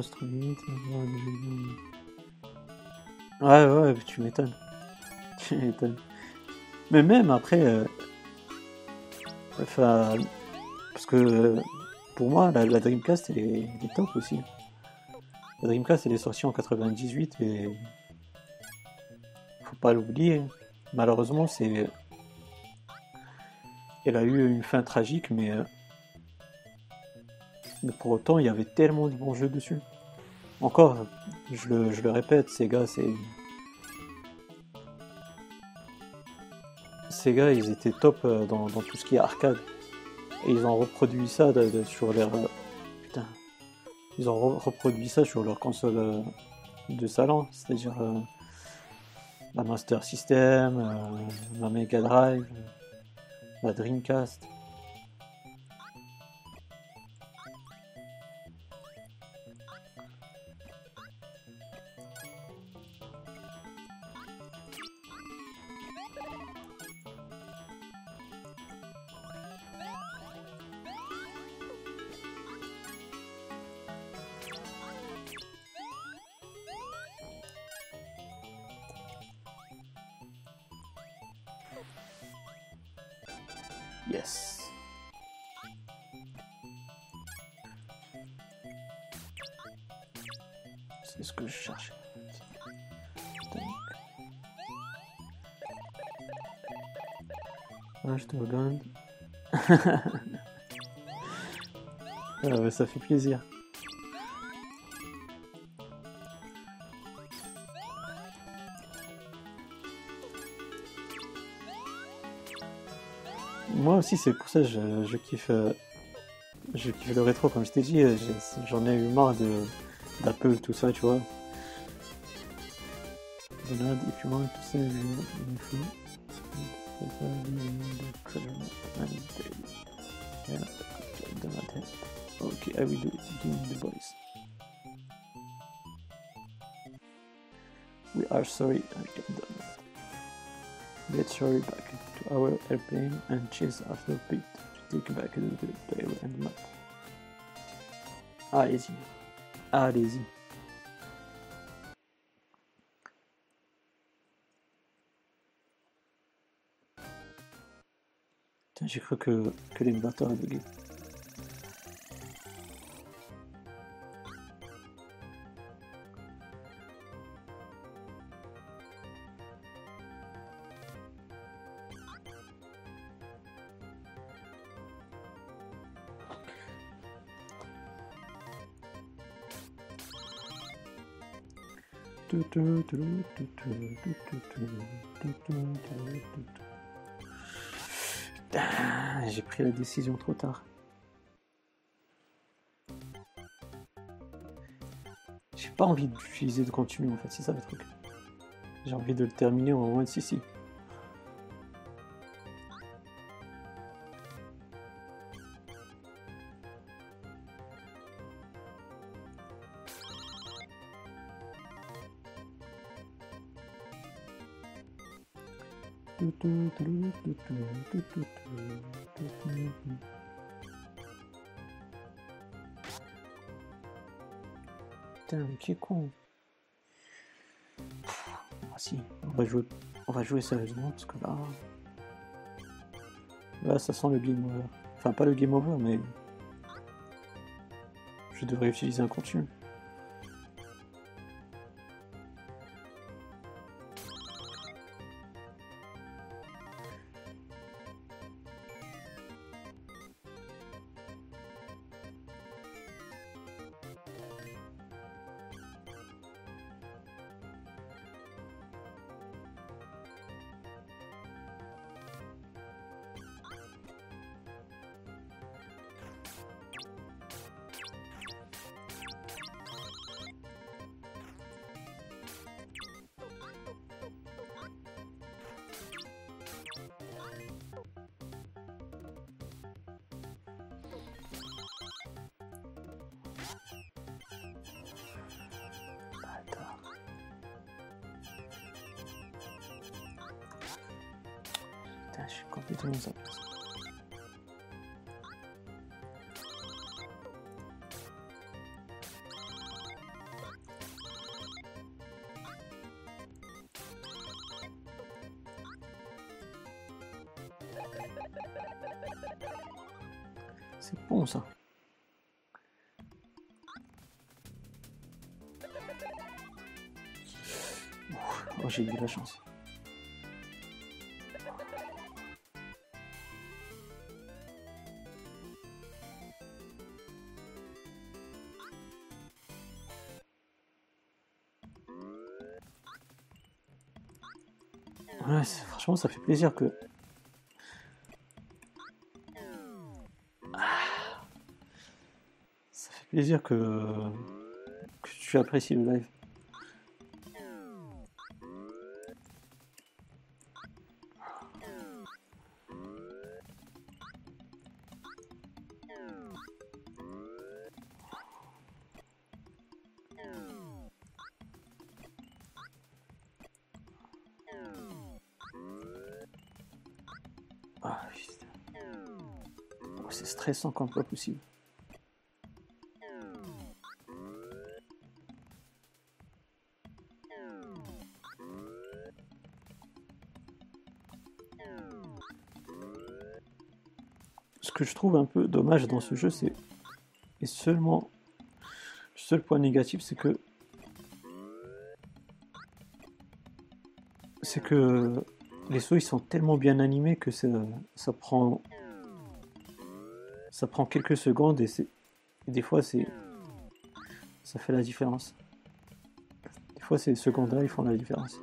Trop. Ouais, ouais, tu m'étonnes. Tu m'étonnes. Mais même après, euh, enfin, parce que pour moi, la, Dreamcast, elle est, top aussi. La Dreamcast, elle est sortie en 98 et faut pas l'oublier. Malheureusement, c'est elle a eu une fin tragique, mais, euh, mais pour autant, il y avait tellement de bons jeux dessus. Encore, je le, répète, Sega, c'est. Sega, ils étaient top euh, dans, tout ce qui est arcade. Et ils ont reproduit ça sur leur. Euh, putain. Ils ont reproduit ça sur leur console de salon, c'est-à-dire la Master System, la Mega Drive la Dreamcast. Ah, ça fait plaisir. Moi aussi, c'est pour ça que je, kiffe, euh, je kiffe le rétro. Comme je t'ai dit, euh, j'en ai eu marre de d'Apple, tout ça, tu vois. if you want to save Okay, I will do it in the voice. We are sorry I can done that. Let's hurry back to our airplane and chase after Pete to take back the tail and map. Allez-y. Ah, Allez-y. Ah, J'ai cru que, que l'émulateur a bugué. J'ai pris la décision trop tard. J'ai pas envie d'utiliser de contenu en fait, c'est ça le truc. J'ai envie de le terminer au moins de si. Mais est con. Ah si, on va jouer, on va jouer sérieusement parce que là, là ça sent le game over. Enfin pas le game over mais je devrais utiliser un continu. Je suis complètement zappé. C'est bon ça. Oh, j'ai eu de la chance. Franchement, ça fait plaisir que. Ah. Ça fait plaisir que, que tu apprécies le live. 150 fois possible. Ce que je trouve un peu dommage dans ce jeu, c'est et seulement le seul point négatif, c'est que c'est que les sauts ils sont tellement bien animés que ça, ça prend ça prend quelques secondes et, c'est des fois c'est ça fait la différence. Des fois ces secondes-là ils font la différence.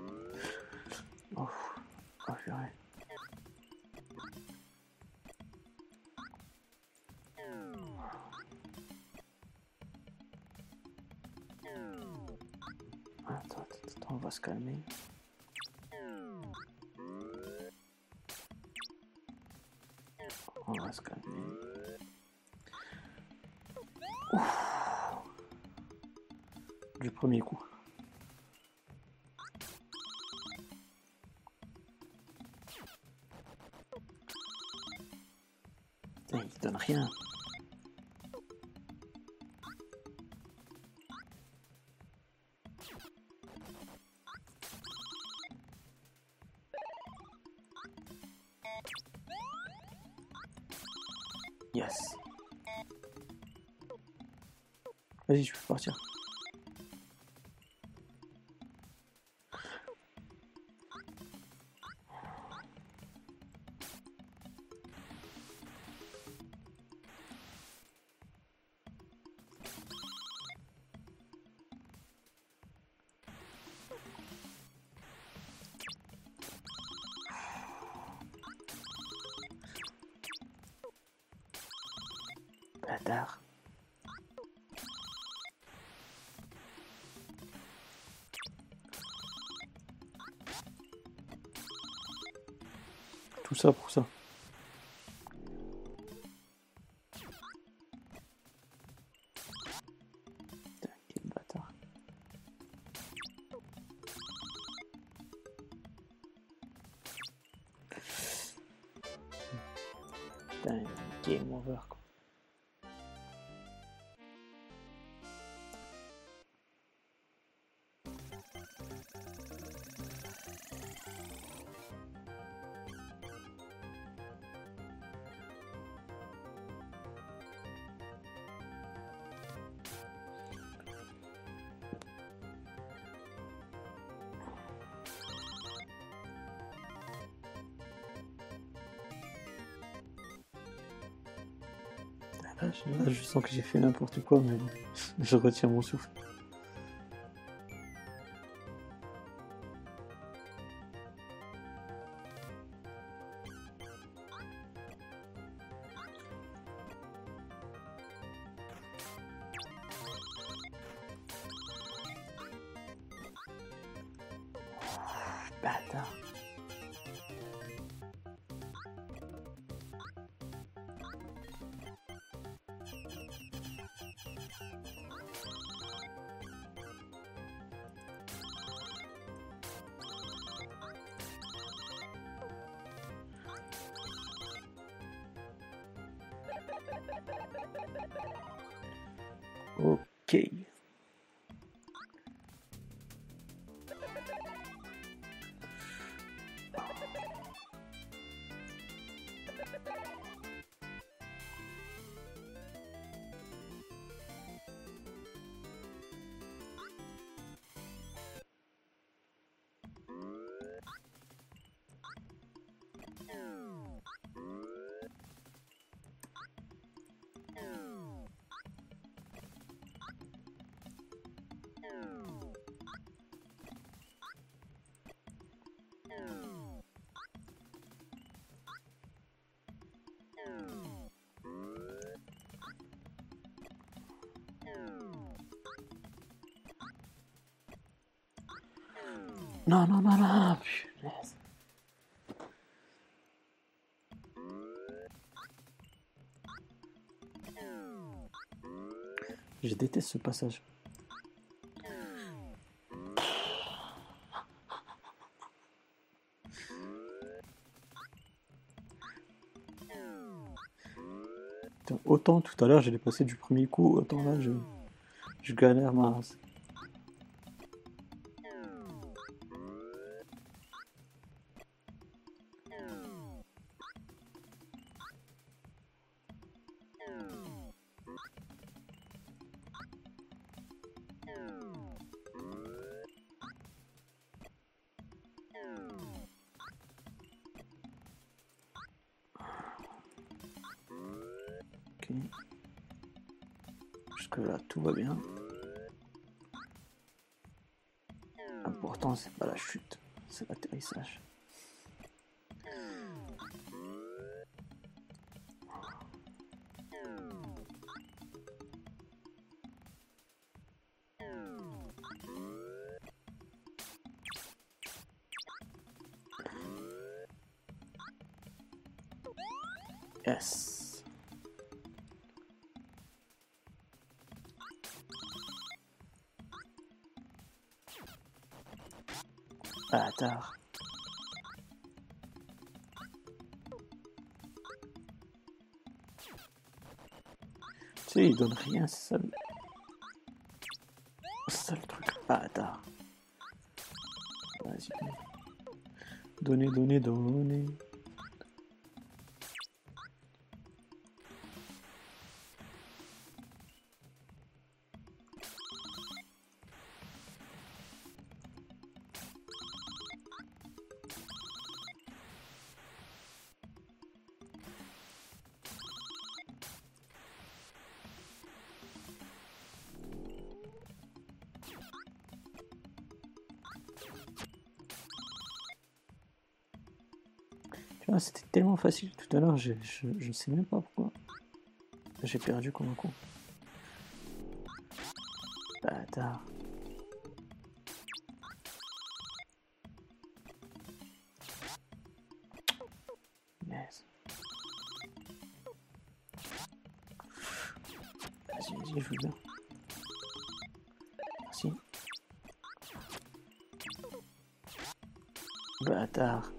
Ça pour ça. Game over. Je sens que j'ai fait n'importe quoi, mais je retiens mon souffle. Non, non, non, non, punaise. Je déteste ce passage. Autant tout à l'heure j'ai passé du premier coup, autant là je, je galère ma. Tu sais, il donne rien, c'est ça. C'est ça le truc. Bâtard. Vas-y. Donnez, donnez, donnez. C'était tellement facile tout à l'heure, je, je, sais même pas pourquoi. J'ai perdu comme un con. Bâtard. Yes. Vas-y, vas-y, je veux bien. Merci. Bâtard.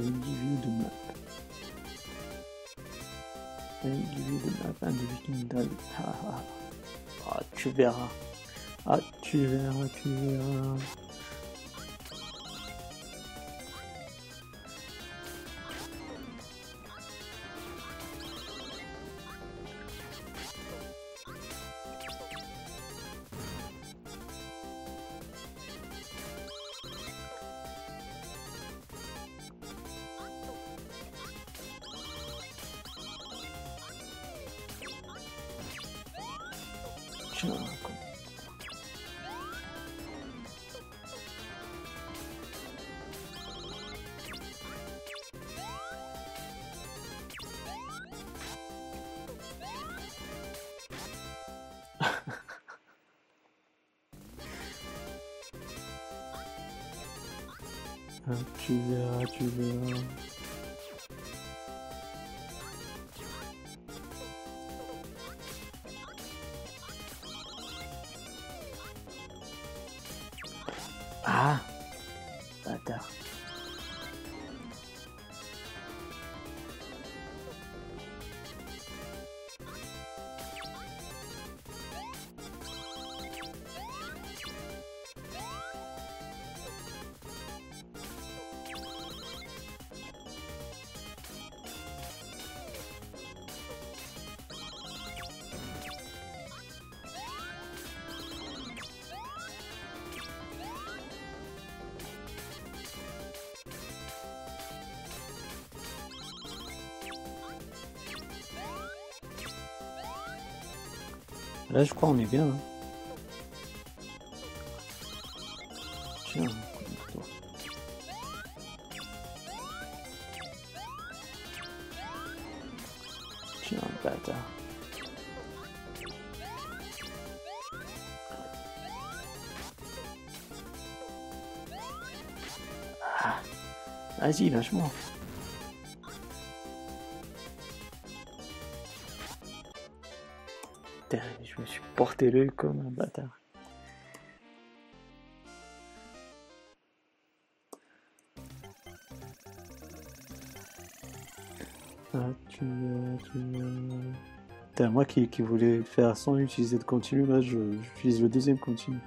Fini avec du view de map. View de map, viking Ah, ah. ah, tu verras. Ah, tu verras, tu verras. Là, je crois on est bien. hein. Tiens. Tiens, bâtard. Ah. Vas-y, lâche-moi. L'œil comme un bâtard. Ah, tu tu verras. Putain, moi qui, qui voulais faire sans utiliser de continu, là, je- j'utilise le deuxième continu.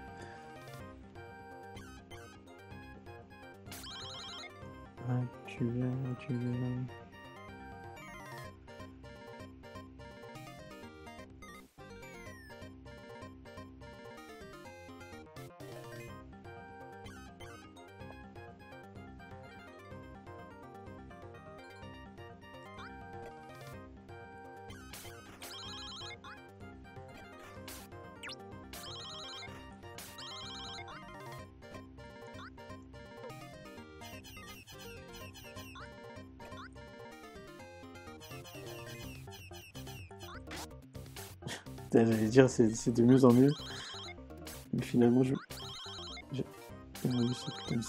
J'allais dire, c'est de mieux en mieux. Mais finalement, je. je- J'ai vu ce putain de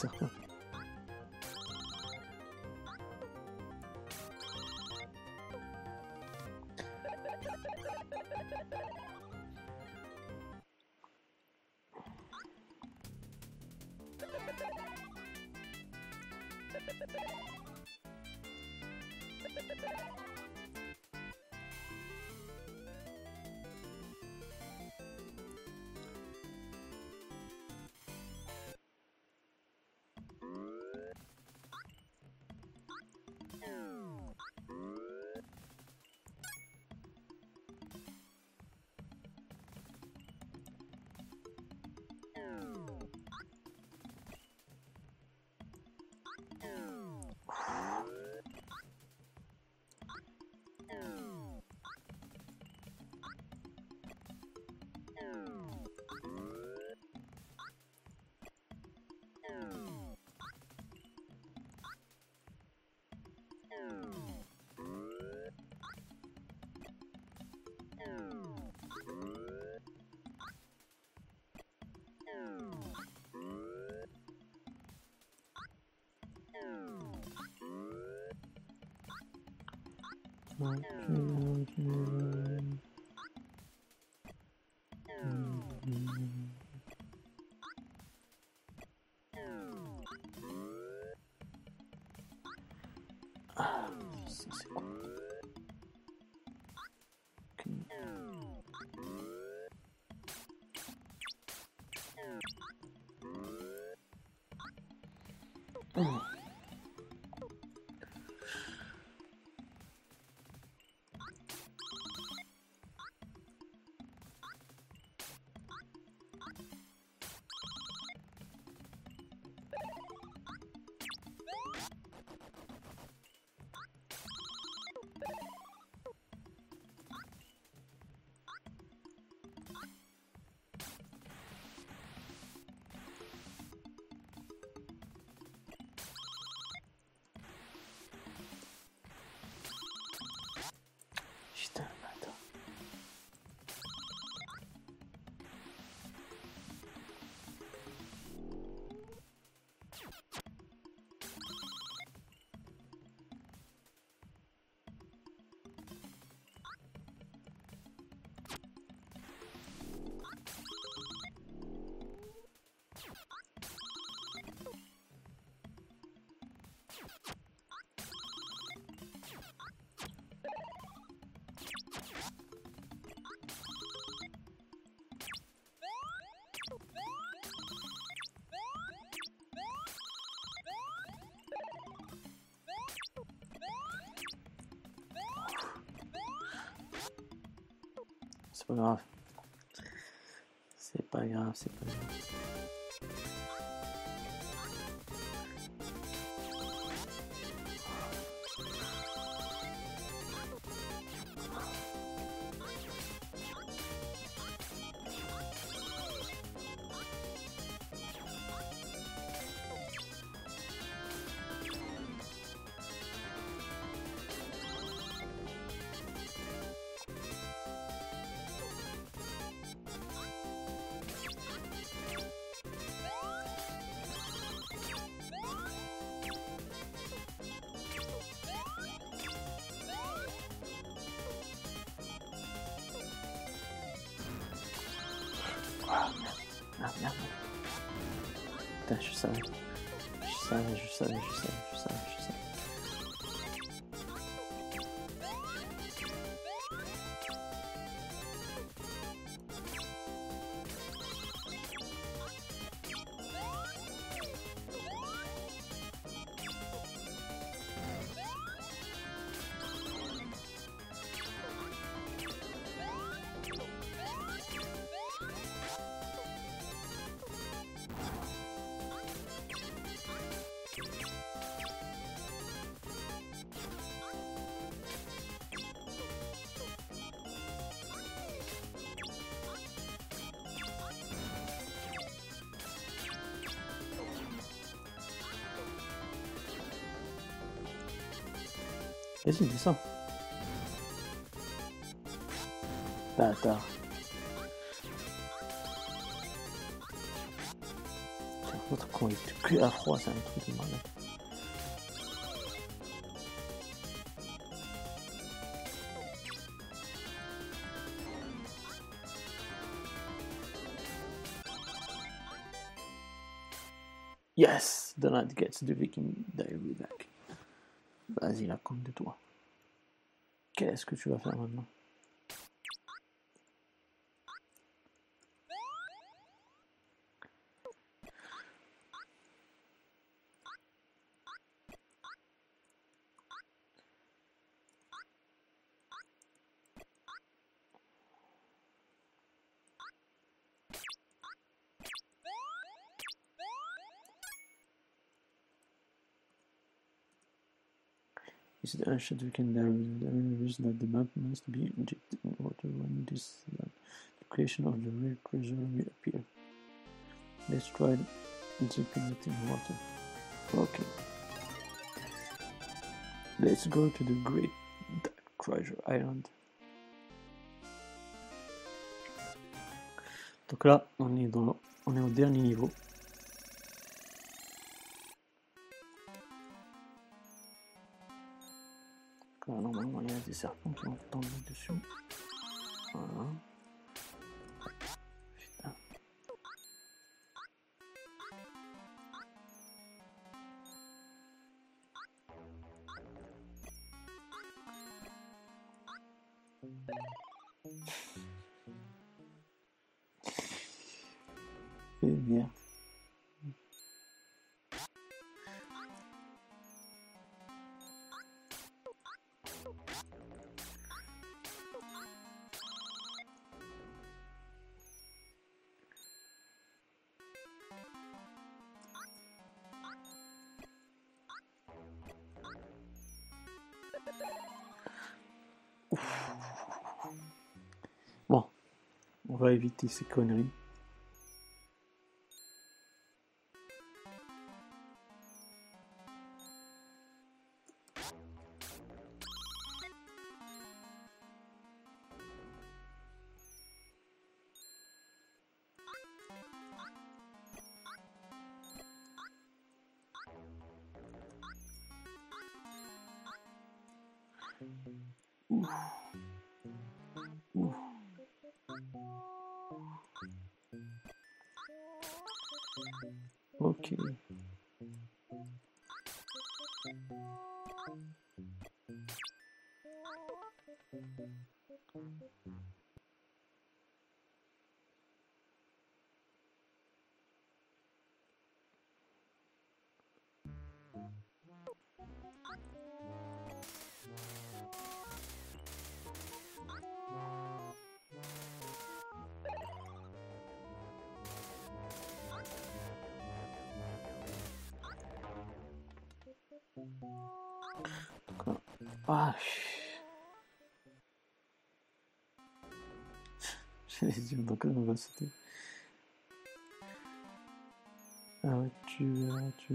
Oh. C'est pas grave. C'est pas grave, c'est Putain, je savais. Je savais, je savais, je savais, je savais, je savais. Vas-y, descends. Bâtard. Putain, L'autre con, te cul à froid, c'est un truc de malade. Yes! Donald gets the Viking Diary back. Vas-y, la compte de toi. Qu'est-ce que tu vas faire maintenant Is the ancient Viking diaries that the map must be injected in water when this uh, the creation of the rare treasure will appear. Let's try dipping it in water. Okay. Let's go to the Great Dark Treasure Island. Donc là, on est dans on est au dernier niveau. Éviter ces conneries. Ah, J'allais dire, donc on va sauter. Ah, tu, tu.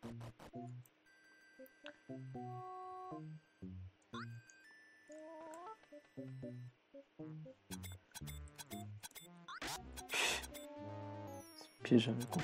Piège quoi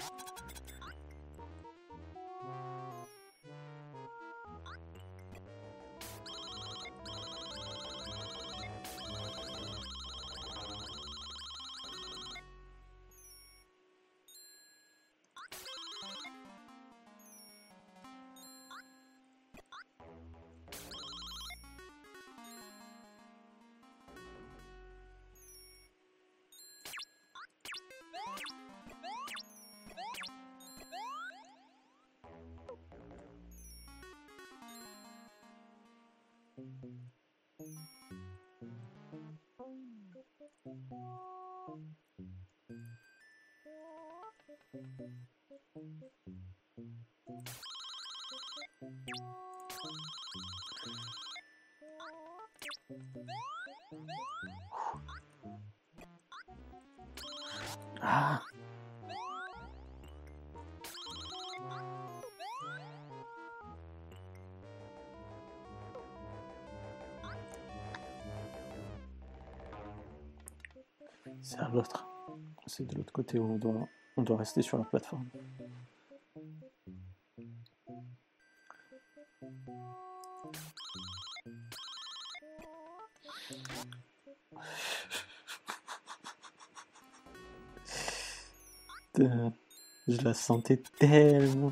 C'est à l'autre. C'est de l'autre côté où on doit, on doit rester sur la plateforme. Je la sentais tellement.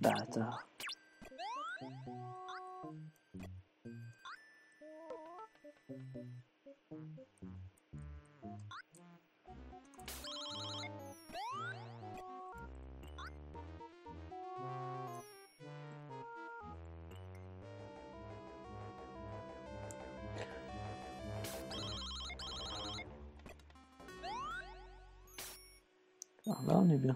打字啊那边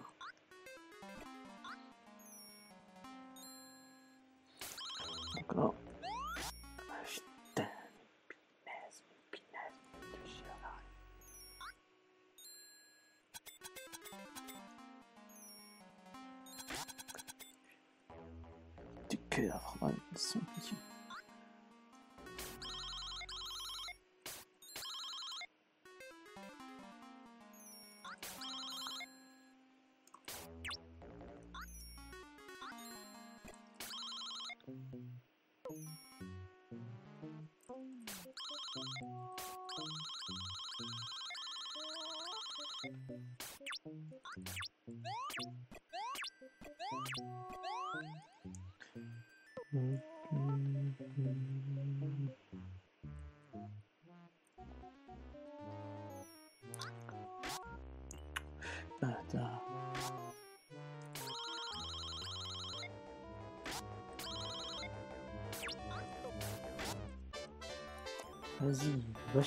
Attends. Vas-y, va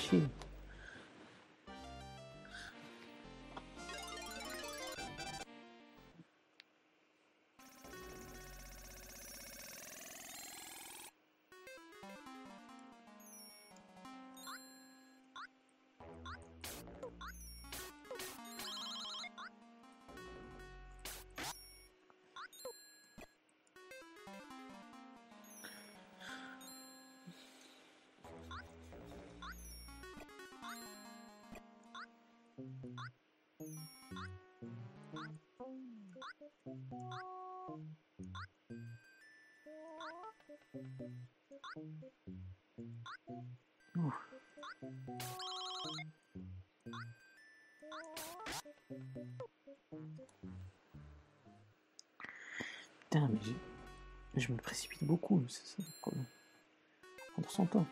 Putain, mais j'ai- je me précipite beaucoup, c'est ça le problème. Prendre son temps.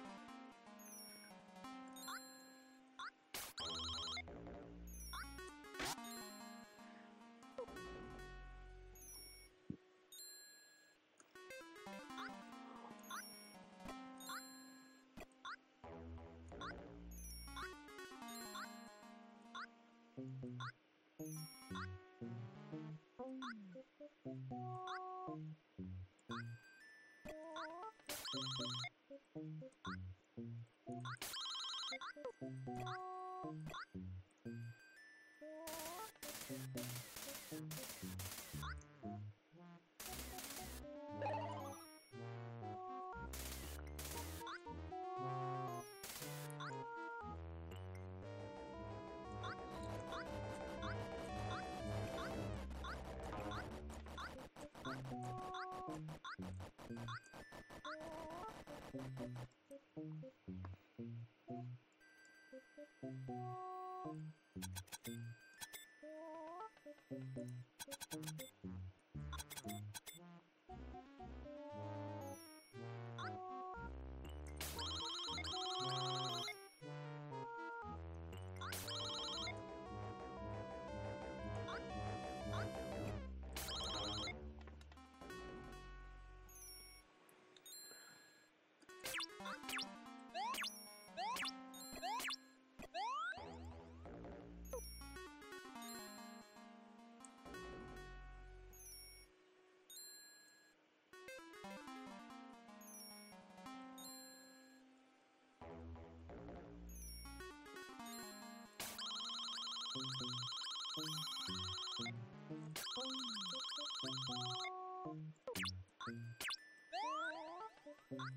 Thank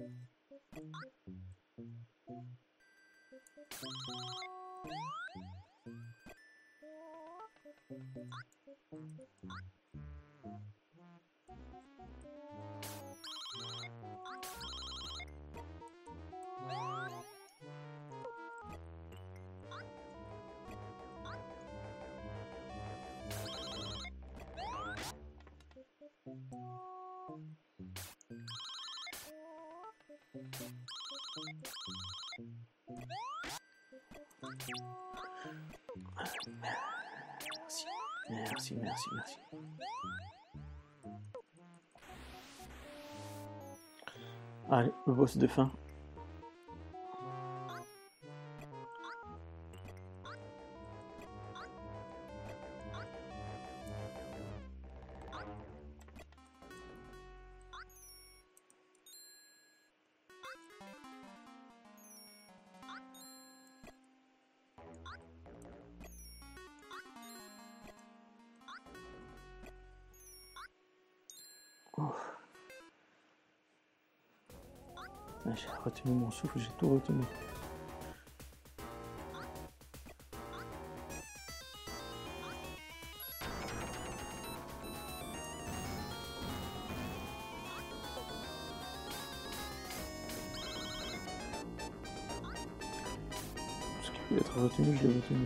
you. Merci, merci, merci, merci. Allez, le boss de fin. Retenu mon souffle, j'ai tout retenu. Ce qui peut être retenu, je l'ai retenu.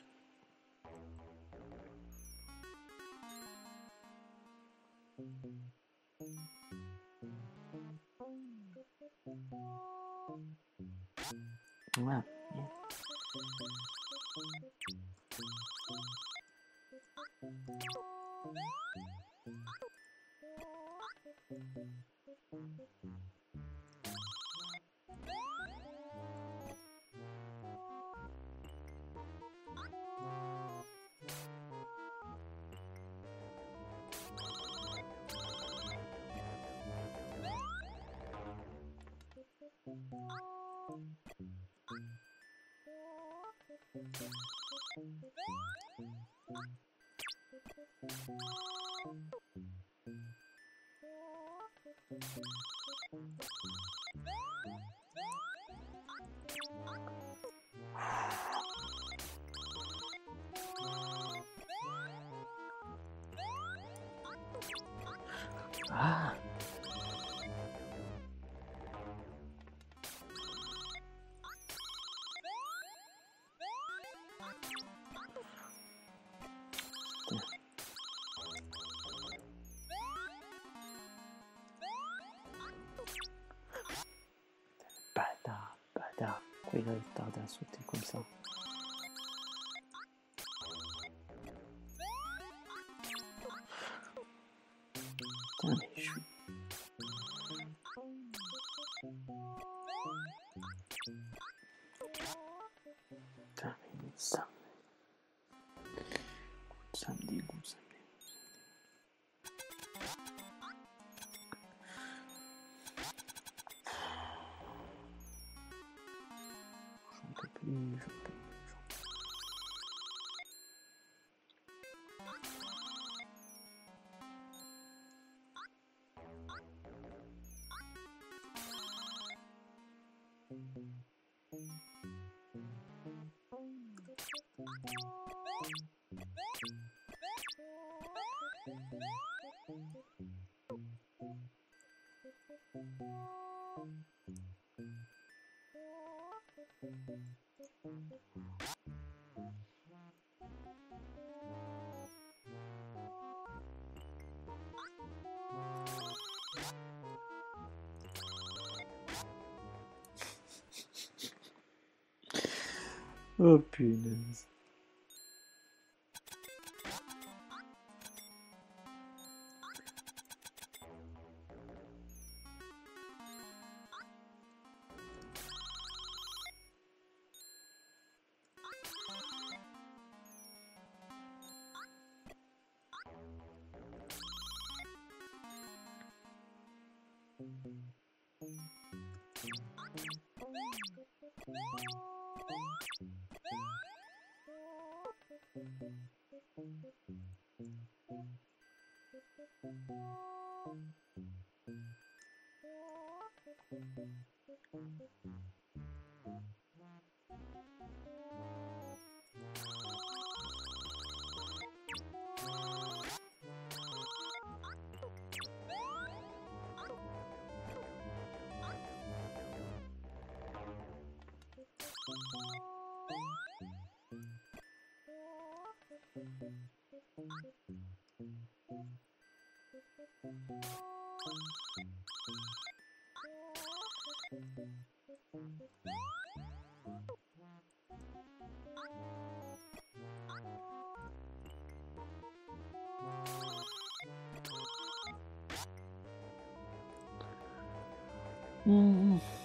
Il a tardé à sauter comme ça J'en peux plus, j'en peux plus. Oh.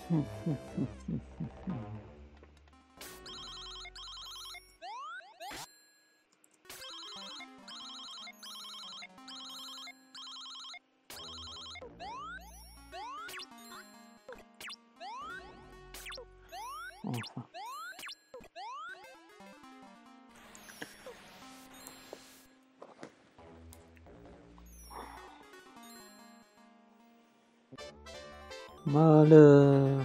Enfin. Malheur.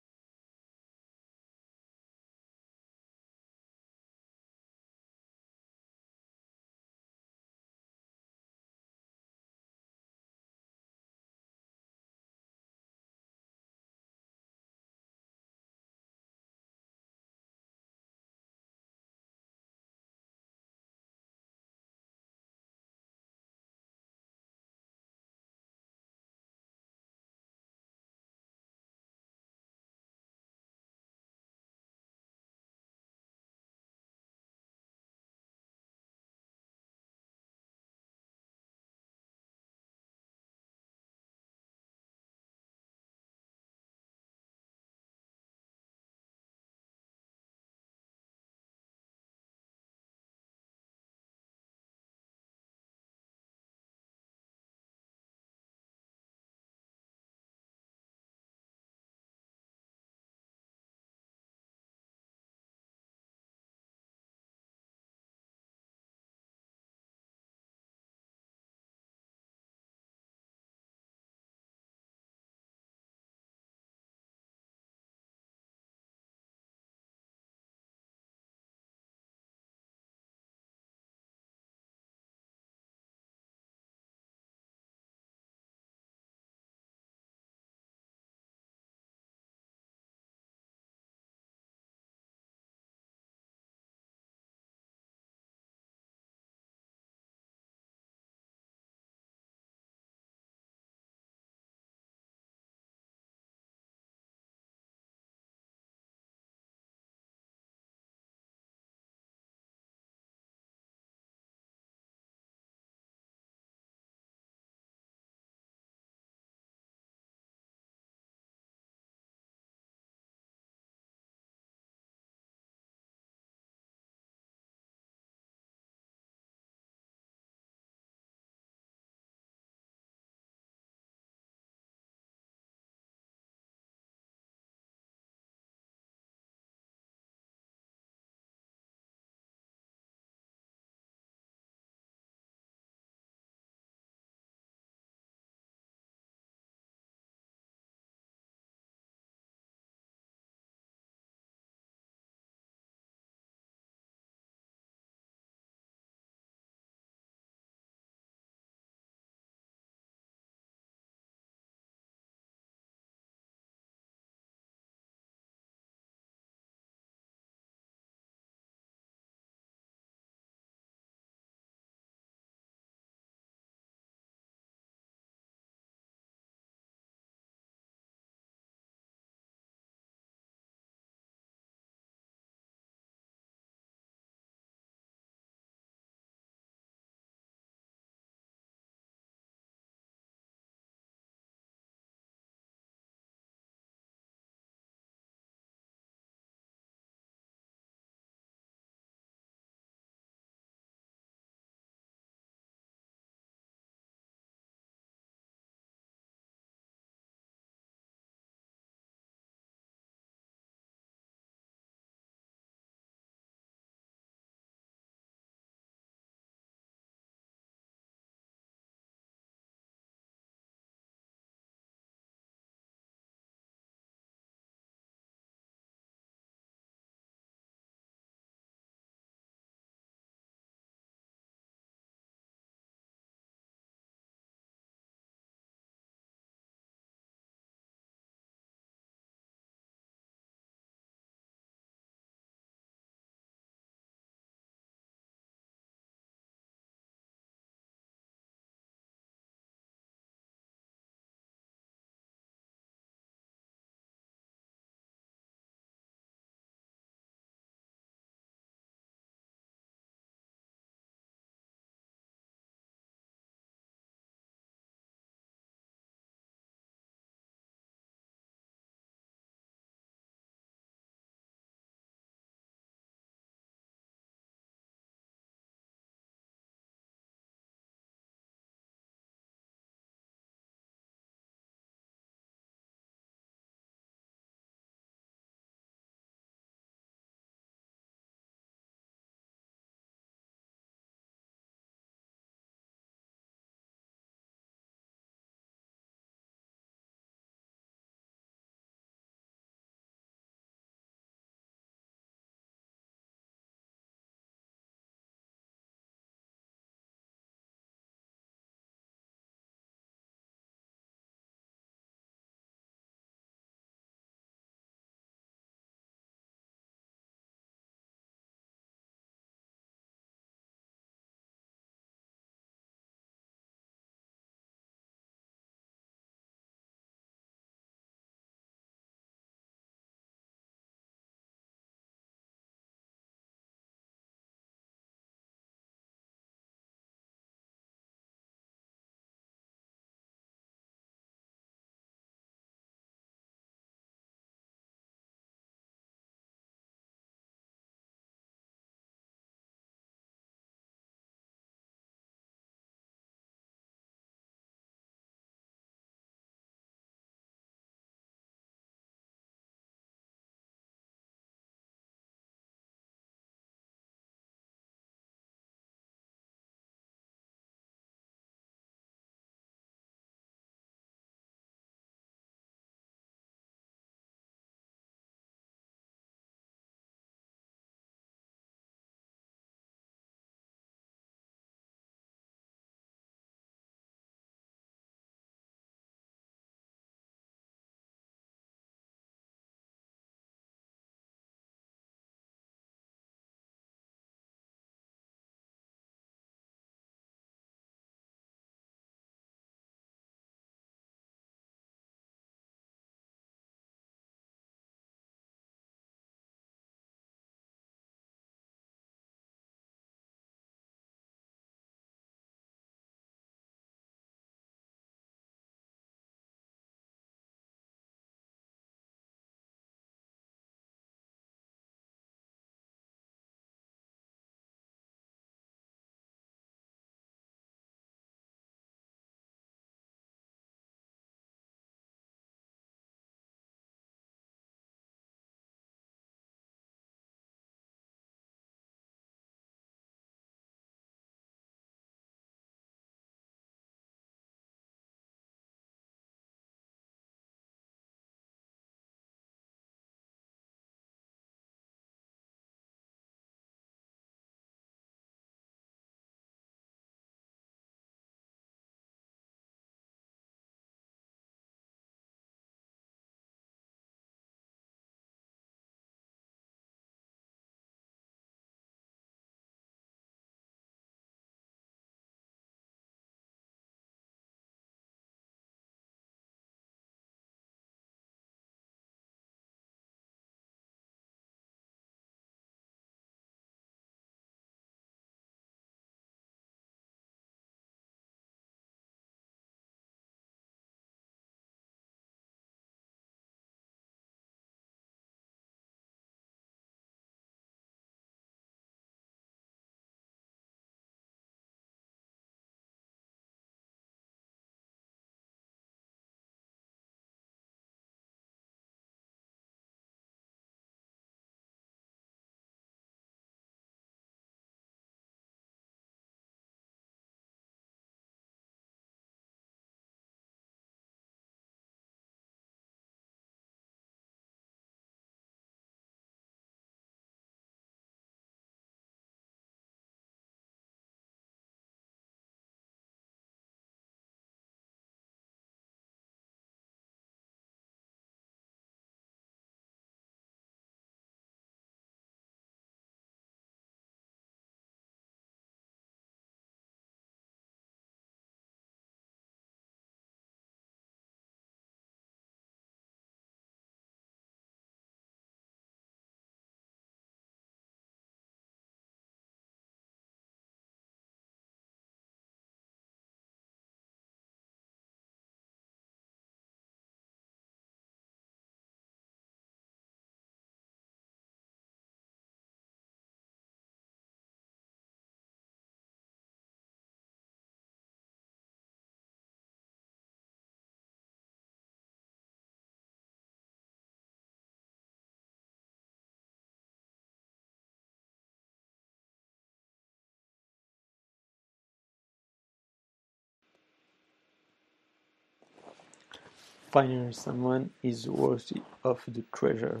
Finally, someone is worthy of the treasure.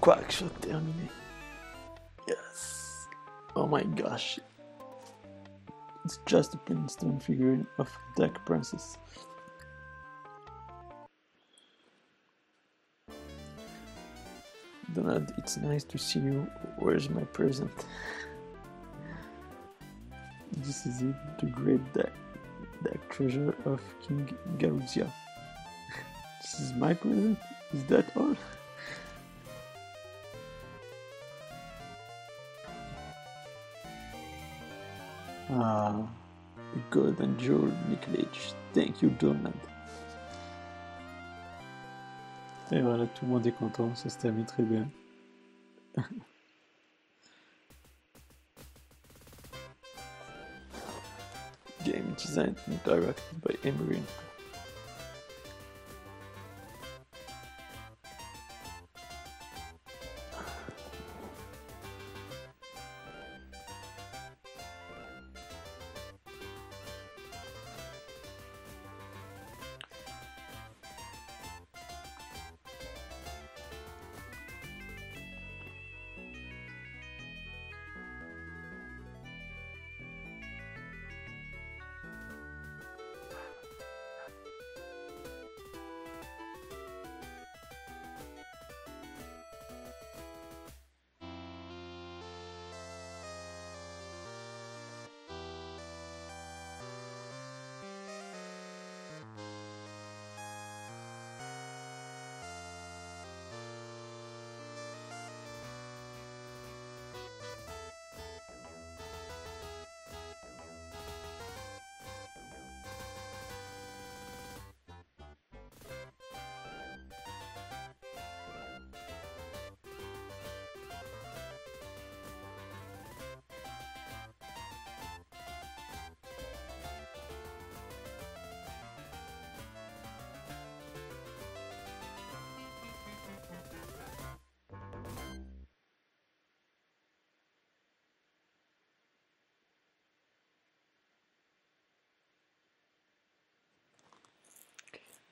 Quackshot terminé. Yes. Oh my gosh. It's just a plain stone figurine of Dark Princess. Donald, it's nice to see you. Where's my present? This is it, the great dark, dark treasure of King Garudia. this is my present? Is that all? Ah, the golden jewel necklace. Thank you, Donald. Et voilà, tout le monde est content, ça se termine très bien. Game designed and directed by Emery.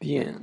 The end.